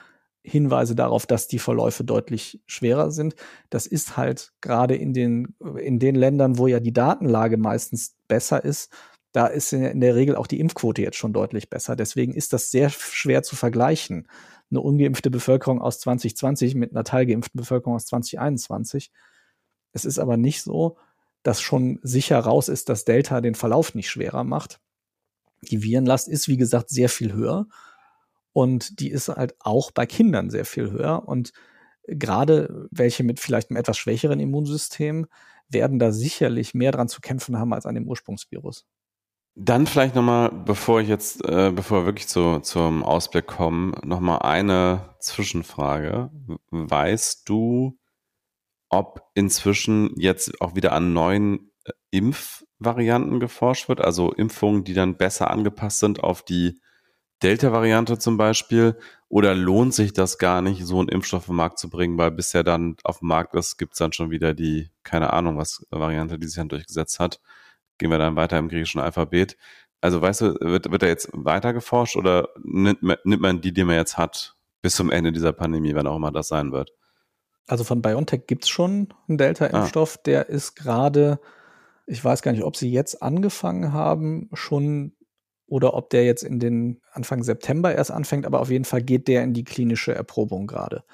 Speaker 2: Hinweise darauf, dass die Verläufe deutlich schwerer sind. Das ist halt gerade in den, in den Ländern, wo ja die Datenlage meistens besser ist, da ist in der Regel auch die Impfquote jetzt schon deutlich besser. Deswegen ist das sehr schwer zu vergleichen. Eine ungeimpfte Bevölkerung aus 2020 mit einer teilgeimpften Bevölkerung aus 2021. Es ist aber nicht so, dass schon sicher raus ist, dass Delta den Verlauf nicht schwerer macht. Die Virenlast ist, wie gesagt, sehr viel höher. Und die ist halt auch bei Kindern sehr viel höher. Und gerade welche mit vielleicht einem etwas schwächeren Immunsystem werden da sicherlich mehr dran zu kämpfen haben als an dem Ursprungsvirus.
Speaker 1: Dann vielleicht nochmal, bevor ich jetzt, äh, bevor wir wirklich zu, zum Ausblick kommen, nochmal eine Zwischenfrage. Weißt du, ob inzwischen jetzt auch wieder an neuen äh, Impfvarianten geforscht wird, also Impfungen, die dann besser angepasst sind auf die Delta-Variante zum Beispiel? Oder lohnt sich das gar nicht, so einen Impfstoff auf den Markt zu bringen, weil bisher dann auf dem Markt ist, gibt es dann schon wieder die, keine Ahnung, was Variante, die sich dann durchgesetzt hat. Gehen wir dann weiter im griechischen Alphabet. Also weißt du, wird, wird da jetzt weiter geforscht oder nimmt, nimmt man die, die man jetzt hat, bis zum Ende dieser Pandemie, wann auch immer das sein wird?
Speaker 2: Also von BioNTech gibt es schon einen Delta-Impfstoff, ah. der ist gerade, ich weiß gar nicht, ob sie jetzt angefangen haben, schon oder ob der jetzt in den Anfang September erst anfängt, aber auf jeden Fall geht der in die klinische Erprobung gerade.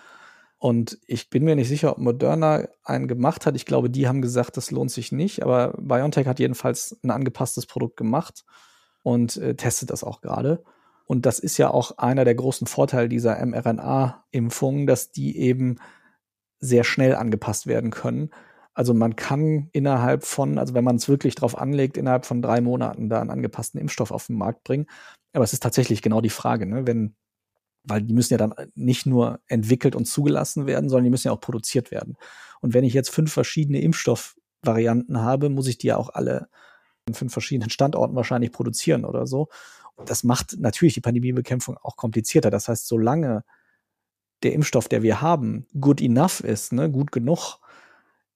Speaker 2: Und ich bin mir nicht sicher, ob Moderna einen gemacht hat. Ich glaube, die haben gesagt, das lohnt sich nicht. Aber BioNTech hat jedenfalls ein angepasstes Produkt gemacht und äh, testet das auch gerade. Und das ist ja auch einer der großen Vorteile dieser mRNA-Impfungen, dass die eben sehr schnell angepasst werden können. Also man kann innerhalb von, also wenn man es wirklich drauf anlegt, innerhalb von drei Monaten da einen angepassten Impfstoff auf den Markt bringen. Aber es ist tatsächlich genau die Frage, ne? wenn, weil die müssen ja dann nicht nur entwickelt und zugelassen werden, sondern die müssen ja auch produziert werden. Und wenn ich jetzt fünf verschiedene Impfstoffvarianten habe, muss ich die ja auch alle an fünf verschiedenen Standorten wahrscheinlich produzieren oder so. Das macht natürlich die Pandemiebekämpfung auch komplizierter. Das heißt, solange der Impfstoff, der wir haben, good enough ist, ne, gut genug,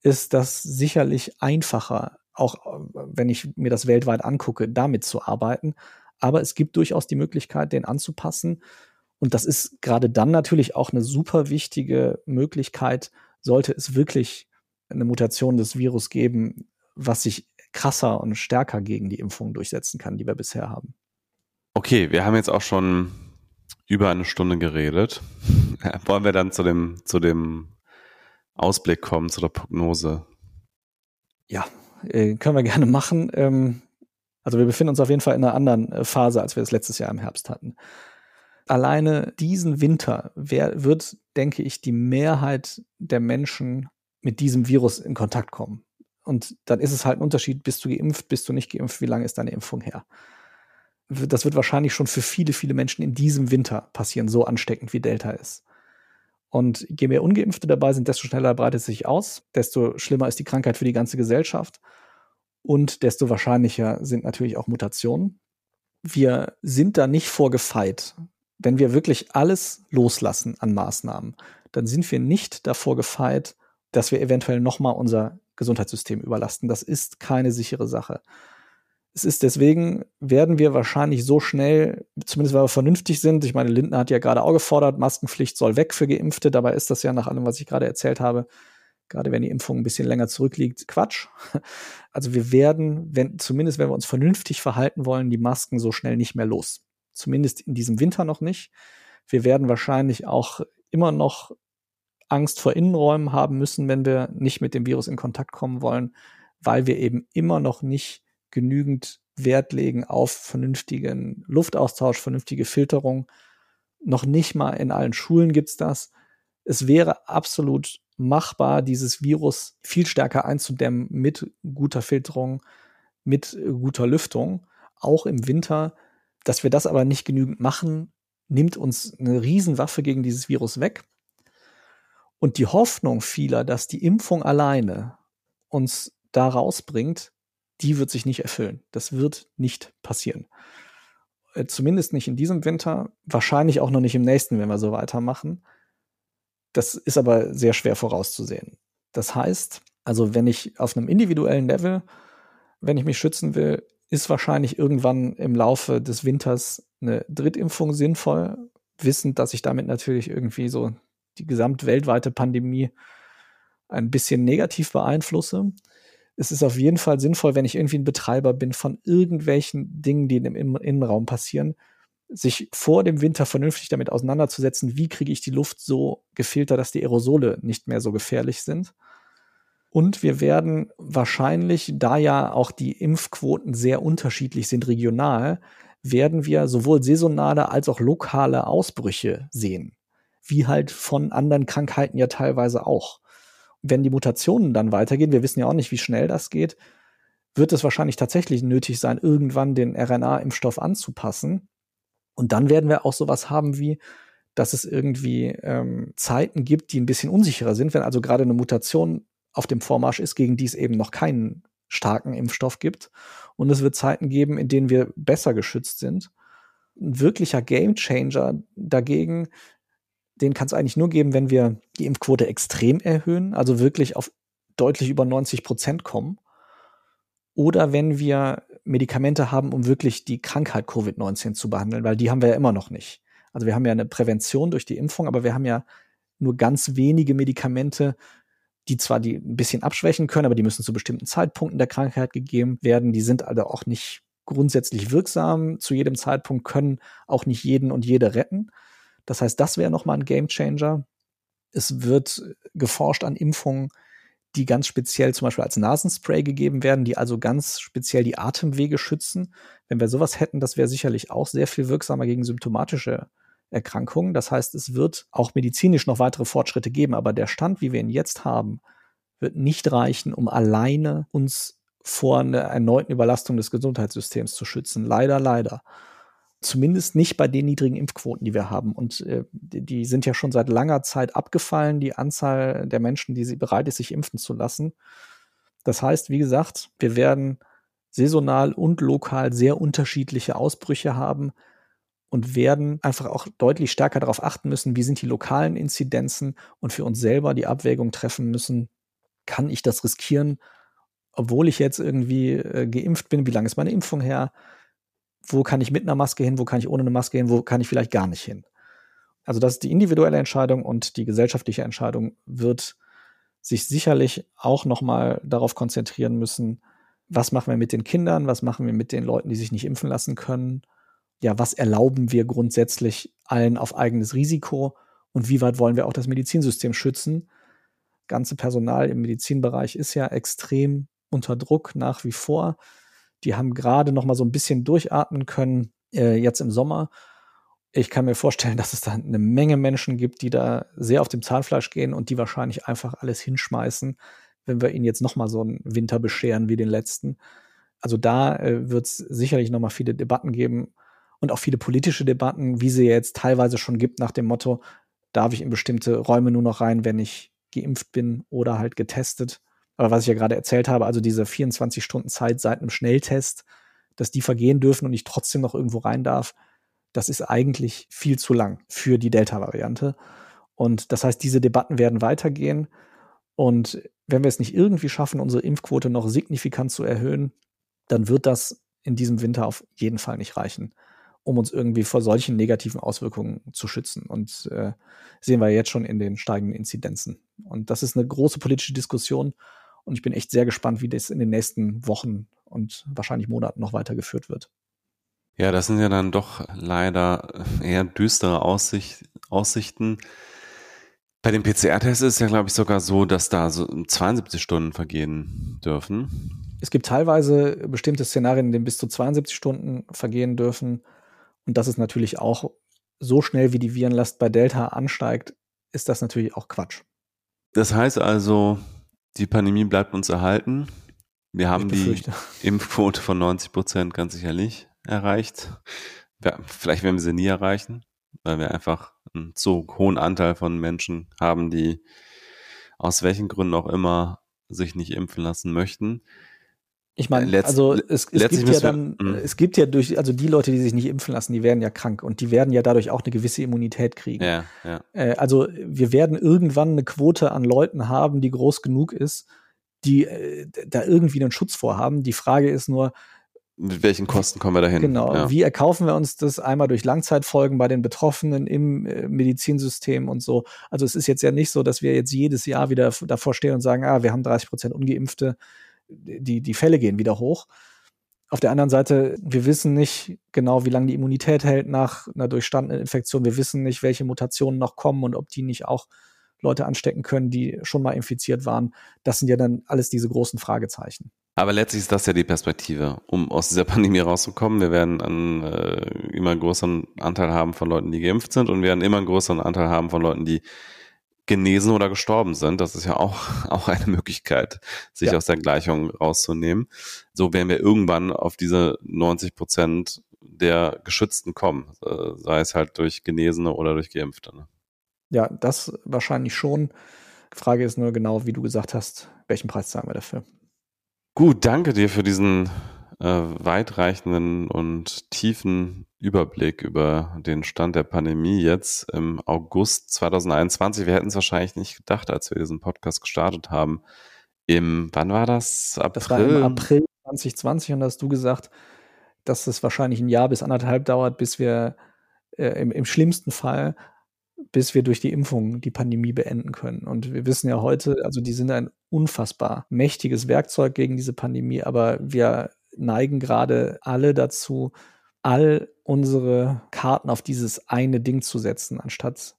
Speaker 2: ist das sicherlich einfacher, auch wenn ich mir das weltweit angucke, damit zu arbeiten. Aber es gibt durchaus die Möglichkeit, den anzupassen. Und das ist gerade dann natürlich auch eine super wichtige Möglichkeit, sollte es wirklich eine Mutation des Virus geben, was sich krasser und stärker gegen die Impfung durchsetzen kann, die wir bisher haben.
Speaker 1: Okay, wir haben jetzt auch schon über eine Stunde geredet. Wollen wir dann zu dem, zu dem Ausblick kommen, zu der Prognose?
Speaker 2: Ja, äh, können wir gerne machen. Ähm, also wir befinden uns auf jeden Fall in einer anderen äh, Phase, als wir es letztes Jahr im Herbst hatten. Alleine diesen Winter wird, denke ich, die Mehrheit der Menschen mit diesem Virus in Kontakt kommen. Und dann ist es halt ein Unterschied, bist du geimpft, bist du nicht geimpft, wie lange ist deine Impfung her? das wird wahrscheinlich schon für viele, viele Menschen in diesem Winter passieren, so ansteckend wie Delta ist. Und je mehr Ungeimpfte dabei sind, desto schneller breitet es sich aus, desto schlimmer ist die Krankheit für die ganze Gesellschaft und desto wahrscheinlicher sind natürlich auch Mutationen. Wir sind da nicht vorgefeit. Wenn wir wirklich alles loslassen an Maßnahmen, dann sind wir nicht davor gefeit, dass wir eventuell nochmal unser Gesundheitssystem überlasten. Das ist keine sichere Sache. Es ist deswegen, werden wir wahrscheinlich so schnell, zumindest weil wir vernünftig sind, ich meine, Lindner hat ja gerade auch gefordert, Maskenpflicht soll weg für Geimpfte, dabei ist das ja nach allem, was ich gerade erzählt habe, gerade wenn die Impfung ein bisschen länger zurückliegt, Quatsch. Also wir werden, wenn, zumindest wenn wir uns vernünftig verhalten wollen, die Masken so schnell nicht mehr los. Zumindest in diesem Winter noch nicht. Wir werden wahrscheinlich auch immer noch Angst vor Innenräumen haben müssen, wenn wir nicht mit dem Virus in Kontakt kommen wollen, weil wir eben immer noch nicht genügend Wert legen auf vernünftigen Luftaustausch, vernünftige Filterung. Noch nicht mal in allen Schulen gibt's das. Es wäre absolut machbar, dieses Virus viel stärker einzudämmen mit guter Filterung, mit guter Lüftung, auch im Winter. Dass wir das aber nicht genügend machen, nimmt uns eine Riesenwaffe gegen dieses Virus weg. Und die Hoffnung vieler, dass die Impfung alleine uns da rausbringt, die wird sich nicht erfüllen. Das wird nicht passieren. Äh, zumindest nicht in diesem Winter, wahrscheinlich auch noch nicht im nächsten, wenn wir so weitermachen. Das ist aber sehr schwer vorauszusehen. Das heißt, also wenn ich auf einem individuellen Level, wenn ich mich schützen will, ist wahrscheinlich irgendwann im Laufe des Winters eine Drittimpfung sinnvoll, wissend, dass ich damit natürlich irgendwie so die gesamtweltweite Pandemie ein bisschen negativ beeinflusse. Es ist auf jeden Fall sinnvoll, wenn ich irgendwie ein Betreiber bin von irgendwelchen Dingen, die im Innenraum passieren, sich vor dem Winter vernünftig damit auseinanderzusetzen, wie kriege ich die Luft so gefiltert, dass die Aerosole nicht mehr so gefährlich sind. Und wir werden wahrscheinlich, da ja auch die Impfquoten sehr unterschiedlich sind regional, werden wir sowohl saisonale als auch lokale Ausbrüche sehen. Wie halt von anderen Krankheiten ja teilweise auch. Wenn die Mutationen dann weitergehen, wir wissen ja auch nicht, wie schnell das geht, wird es wahrscheinlich tatsächlich nötig sein, irgendwann den RNA-Impfstoff anzupassen. Und dann werden wir auch sowas haben wie, dass es irgendwie ähm, Zeiten gibt, die ein bisschen unsicherer sind, wenn also gerade eine Mutation auf dem Vormarsch ist, gegen die es eben noch keinen starken Impfstoff gibt. Und es wird Zeiten geben, in denen wir besser geschützt sind. Ein wirklicher Gamechanger dagegen, den kann es eigentlich nur geben, wenn wir die Impfquote extrem erhöhen, also wirklich auf deutlich über 90 Prozent kommen. Oder wenn wir Medikamente haben, um wirklich die Krankheit Covid-19 zu behandeln, weil die haben wir ja immer noch nicht. Also wir haben ja eine Prävention durch die Impfung, aber wir haben ja nur ganz wenige Medikamente, die zwar die ein bisschen abschwächen können, aber die müssen zu bestimmten Zeitpunkten der Krankheit gegeben werden. Die sind also auch nicht grundsätzlich wirksam zu jedem Zeitpunkt, können auch nicht jeden und jede retten. Das heißt, das wäre nochmal ein Gamechanger. Es wird geforscht an Impfungen, die ganz speziell zum Beispiel als Nasenspray gegeben werden, die also ganz speziell die Atemwege schützen. Wenn wir sowas hätten, das wäre sicherlich auch sehr viel wirksamer gegen symptomatische Erkrankungen. Das heißt, es wird auch medizinisch noch weitere Fortschritte geben, aber der Stand, wie wir ihn jetzt haben, wird nicht reichen, um alleine uns vor einer erneuten Überlastung des Gesundheitssystems zu schützen. Leider, leider. Zumindest nicht bei den niedrigen Impfquoten, die wir haben. Und äh, die, sind ja schon seit langer Zeit abgefallen, die Anzahl der Menschen, die sie bereit ist, sich impfen zu lassen. Das heißt, wie gesagt, wir werden saisonal und lokal sehr unterschiedliche Ausbrüche haben und werden einfach auch deutlich stärker darauf achten müssen, wie sind die lokalen Inzidenzen und für uns selber die Abwägung treffen müssen, kann ich das riskieren, obwohl ich jetzt irgendwie äh, geimpft bin, wie lange ist meine Impfung her, wo kann ich mit einer Maske hin, wo kann ich ohne eine Maske hin, wo kann ich vielleicht gar nicht hin. Also das ist die individuelle Entscheidung und die gesellschaftliche Entscheidung wird sich sicherlich auch noch mal darauf konzentrieren müssen, was machen wir mit den Kindern, was machen wir mit den Leuten, die sich nicht impfen lassen können ja, was erlauben wir grundsätzlich allen auf eigenes Risiko und wie weit wollen wir auch das Medizinsystem schützen? Ganze Personal im Medizinbereich ist ja extrem unter Druck nach wie vor. Die haben gerade noch mal so ein bisschen durchatmen können äh, jetzt im Sommer. Ich kann mir vorstellen, dass es da eine Menge Menschen gibt, die da sehr auf dem Zahnfleisch gehen und die wahrscheinlich einfach alles hinschmeißen, wenn wir ihnen jetzt noch mal so einen Winter bescheren wie den letzten. Also da äh, wird es sicherlich noch mal viele Debatten geben und auch viele politische Debatten, wie sie jetzt teilweise schon gibt, nach dem Motto, darf ich in bestimmte Räume nur noch rein, wenn ich geimpft bin oder halt getestet. Aber was ich ja gerade erzählt habe, also diese 24 Stunden Zeit seit einem Schnelltest, dass die vergehen dürfen und ich trotzdem noch irgendwo rein darf, das ist eigentlich viel zu lang für die Delta-Variante. Und das heißt, diese Debatten werden weitergehen. Und wenn wir es nicht irgendwie schaffen, unsere Impfquote noch signifikant zu erhöhen, dann wird das in diesem Winter auf jeden Fall nicht reichen um uns irgendwie vor solchen negativen Auswirkungen zu schützen. Und äh, sehen wir jetzt schon in den steigenden Inzidenzen. Und das ist eine große politische Diskussion. Und ich bin echt sehr gespannt, wie das in den nächsten Wochen und wahrscheinlich Monaten noch weitergeführt wird.
Speaker 1: Ja, das sind ja dann doch leider eher düstere Aussicht, Aussichten. Bei dem PCR-Test ist es ja, glaube ich, sogar so, dass da so 72 Stunden vergehen dürfen.
Speaker 2: Es gibt teilweise bestimmte Szenarien, in denen bis zu 72 Stunden vergehen dürfen. Und das ist natürlich auch so schnell, wie die Virenlast bei Delta ansteigt, ist das natürlich auch Quatsch.
Speaker 1: Das heißt also, die Pandemie bleibt uns erhalten. Wir haben die Impfquote von 90 Prozent ganz sicherlich erreicht. Ja, vielleicht werden wir sie nie erreichen, weil wir einfach einen so hohen Anteil von Menschen haben, die aus welchen Gründen auch immer sich nicht impfen lassen möchten.
Speaker 2: Ich meine, Letz, also es, es gibt ja dann, wir, es gibt ja durch, also die Leute, die sich nicht impfen lassen, die werden ja krank und die werden ja dadurch auch eine gewisse Immunität kriegen.
Speaker 1: Ja, ja.
Speaker 2: Äh, also wir werden irgendwann eine Quote an Leuten haben, die groß genug ist, die äh, da irgendwie einen Schutz vorhaben. Die Frage ist nur,
Speaker 1: mit welchen Kosten kommen wir dahin?
Speaker 2: Genau. Ja. Wie erkaufen wir uns das einmal durch Langzeitfolgen bei den Betroffenen im äh, Medizinsystem und so? Also es ist jetzt ja nicht so, dass wir jetzt jedes Jahr wieder davor stehen und sagen, ah, wir haben 30 Prozent Ungeimpfte, die, die Fälle gehen wieder hoch. Auf der anderen Seite, wir wissen nicht genau, wie lange die Immunität hält nach einer durchstandenen Infektion. Wir wissen nicht, welche Mutationen noch kommen und ob die nicht auch Leute anstecken können, die schon mal infiziert waren. Das sind ja dann alles diese großen Fragezeichen.
Speaker 1: Aber letztlich ist das ja die Perspektive, um aus dieser Pandemie rauszukommen. Wir werden einen äh, immer größeren Anteil haben von Leuten, die geimpft sind und wir werden immer einen größeren Anteil haben von Leuten, die genesen oder gestorben sind. Das ist ja auch, auch eine Möglichkeit, sich ja. aus der Gleichung rauszunehmen. So werden wir irgendwann auf diese 90 Prozent der Geschützten kommen, äh, sei es halt durch Genesene oder durch Geimpfte. Ne?
Speaker 2: Ja, das wahrscheinlich schon. Die Frage ist nur genau, wie du gesagt hast, welchen Preis zahlen wir dafür?
Speaker 1: Gut, danke dir für diesen äh, weitreichenden und tiefen Überblick über den Stand der Pandemie jetzt im August 2021. Wir hätten es wahrscheinlich nicht gedacht, als wir diesen Podcast gestartet haben. Im, wann war das?
Speaker 2: April? Das war im April 2020 und hast du gesagt, dass es wahrscheinlich ein Jahr bis anderthalb dauert, bis wir äh, im, im schlimmsten Fall bis wir durch die Impfung die Pandemie beenden können. Und wir wissen ja heute, also die sind ein unfassbar mächtiges Werkzeug gegen diese Pandemie, aber wir neigen gerade alle dazu, all unsere Karten auf dieses eine Ding zu setzen, anstatt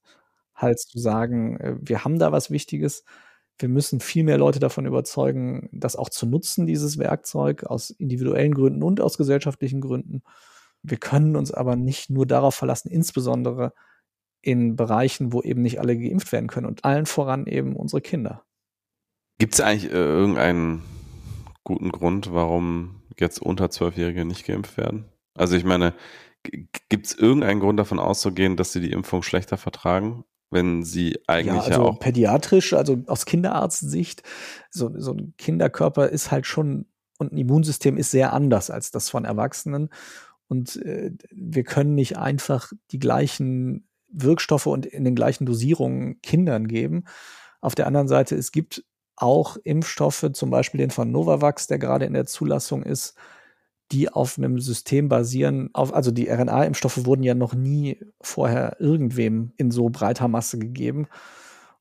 Speaker 2: halt zu sagen, äh, wir haben da was Wichtiges. Wir müssen viel mehr Leute davon überzeugen, das auch zu nutzen, dieses Werkzeug, aus individuellen Gründen und aus gesellschaftlichen Gründen. Wir können uns aber nicht nur darauf verlassen, insbesondere in Bereichen, wo eben nicht alle geimpft werden können und allen voran eben unsere Kinder.
Speaker 1: Gibt es eigentlich äh, irgendeinen guten Grund, warum jetzt unter Zwölfjährige nicht geimpft werden? Also ich meine, gibt es irgendeinen Grund davon auszugehen, dass sie die Impfung schlechter vertragen, wenn sie eigentlich ja,
Speaker 2: also ja
Speaker 1: auch
Speaker 2: pädiatrisch, also aus Kinderarztsicht, so, so ein Kinderkörper ist halt schon und ein Immunsystem ist sehr anders als das von Erwachsenen. Und äh, wir können nicht einfach die gleichen Wirkstoffe und in den gleichen Dosierungen Kindern geben. Auf der anderen Seite, es gibt auch Impfstoffe, zum Beispiel den von Novavax, der gerade in der Zulassung ist, die auf einem System basieren, auf, also die RNA-Impfstoffe wurden ja noch nie vorher irgendwem in so breiter Masse gegeben.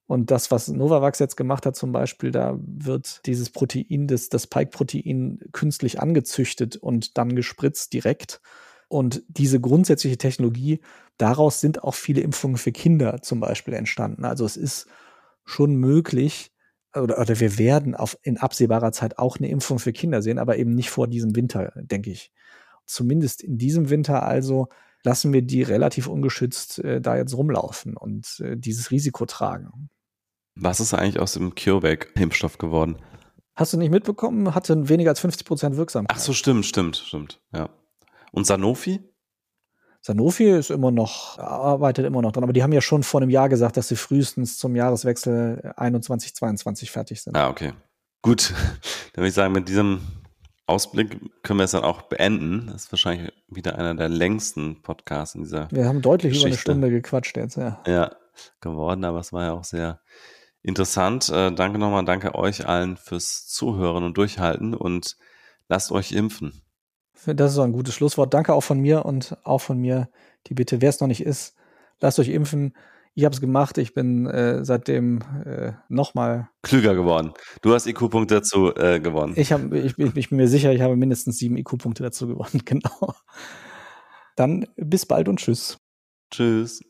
Speaker 2: Und das, was Novavax jetzt gemacht hat, zum Beispiel, da wird dieses Protein, das, das Spike-Protein künstlich angezüchtet und dann gespritzt direkt. Und diese grundsätzliche Technologie, daraus sind auch viele Impfungen für Kinder zum Beispiel entstanden. Also es ist schon möglich, oder, oder wir werden auf, in absehbarer Zeit auch eine Impfung für Kinder sehen, aber eben nicht vor diesem Winter, denke ich. Zumindest in diesem Winter also lassen wir die relativ ungeschützt äh, da jetzt rumlaufen und äh, dieses Risiko tragen.
Speaker 1: Was ist eigentlich aus dem CureVac-Impfstoff geworden?
Speaker 2: Hast du nicht mitbekommen? Hatte weniger als 50 Prozent Wirksamkeit.
Speaker 1: Ach so, stimmt, stimmt, stimmt, ja. Und Sanofi?
Speaker 2: Sanofi ist immer noch, arbeitet immer noch dran, aber die haben ja schon vor einem Jahr gesagt, dass sie frühestens zum Jahreswechsel 21, 22 fertig sind.
Speaker 1: Ah, okay. Gut, dann würde ich sagen, mit diesem Ausblick können wir es dann auch beenden. Das ist wahrscheinlich wieder einer der längsten Podcasts in dieser.
Speaker 2: Wir haben deutlich Geschichte. über eine Stunde gequatscht jetzt, ja.
Speaker 1: Ja, geworden, aber es war ja auch sehr interessant. Äh, danke nochmal, danke euch allen fürs Zuhören und Durchhalten und lasst euch impfen.
Speaker 2: Das ist so ein gutes Schlusswort. Danke auch von mir und auch von mir die Bitte, wer es noch nicht ist, lasst euch impfen. Ich habe es gemacht. Ich bin äh, seitdem äh, nochmal
Speaker 1: klüger geworden. Du hast IQ-Punkte dazu äh, gewonnen.
Speaker 2: Ich, hab, ich, ich bin mir sicher, ich habe mindestens sieben IQ-Punkte dazu gewonnen. Genau. Dann bis bald und tschüss.
Speaker 1: Tschüss.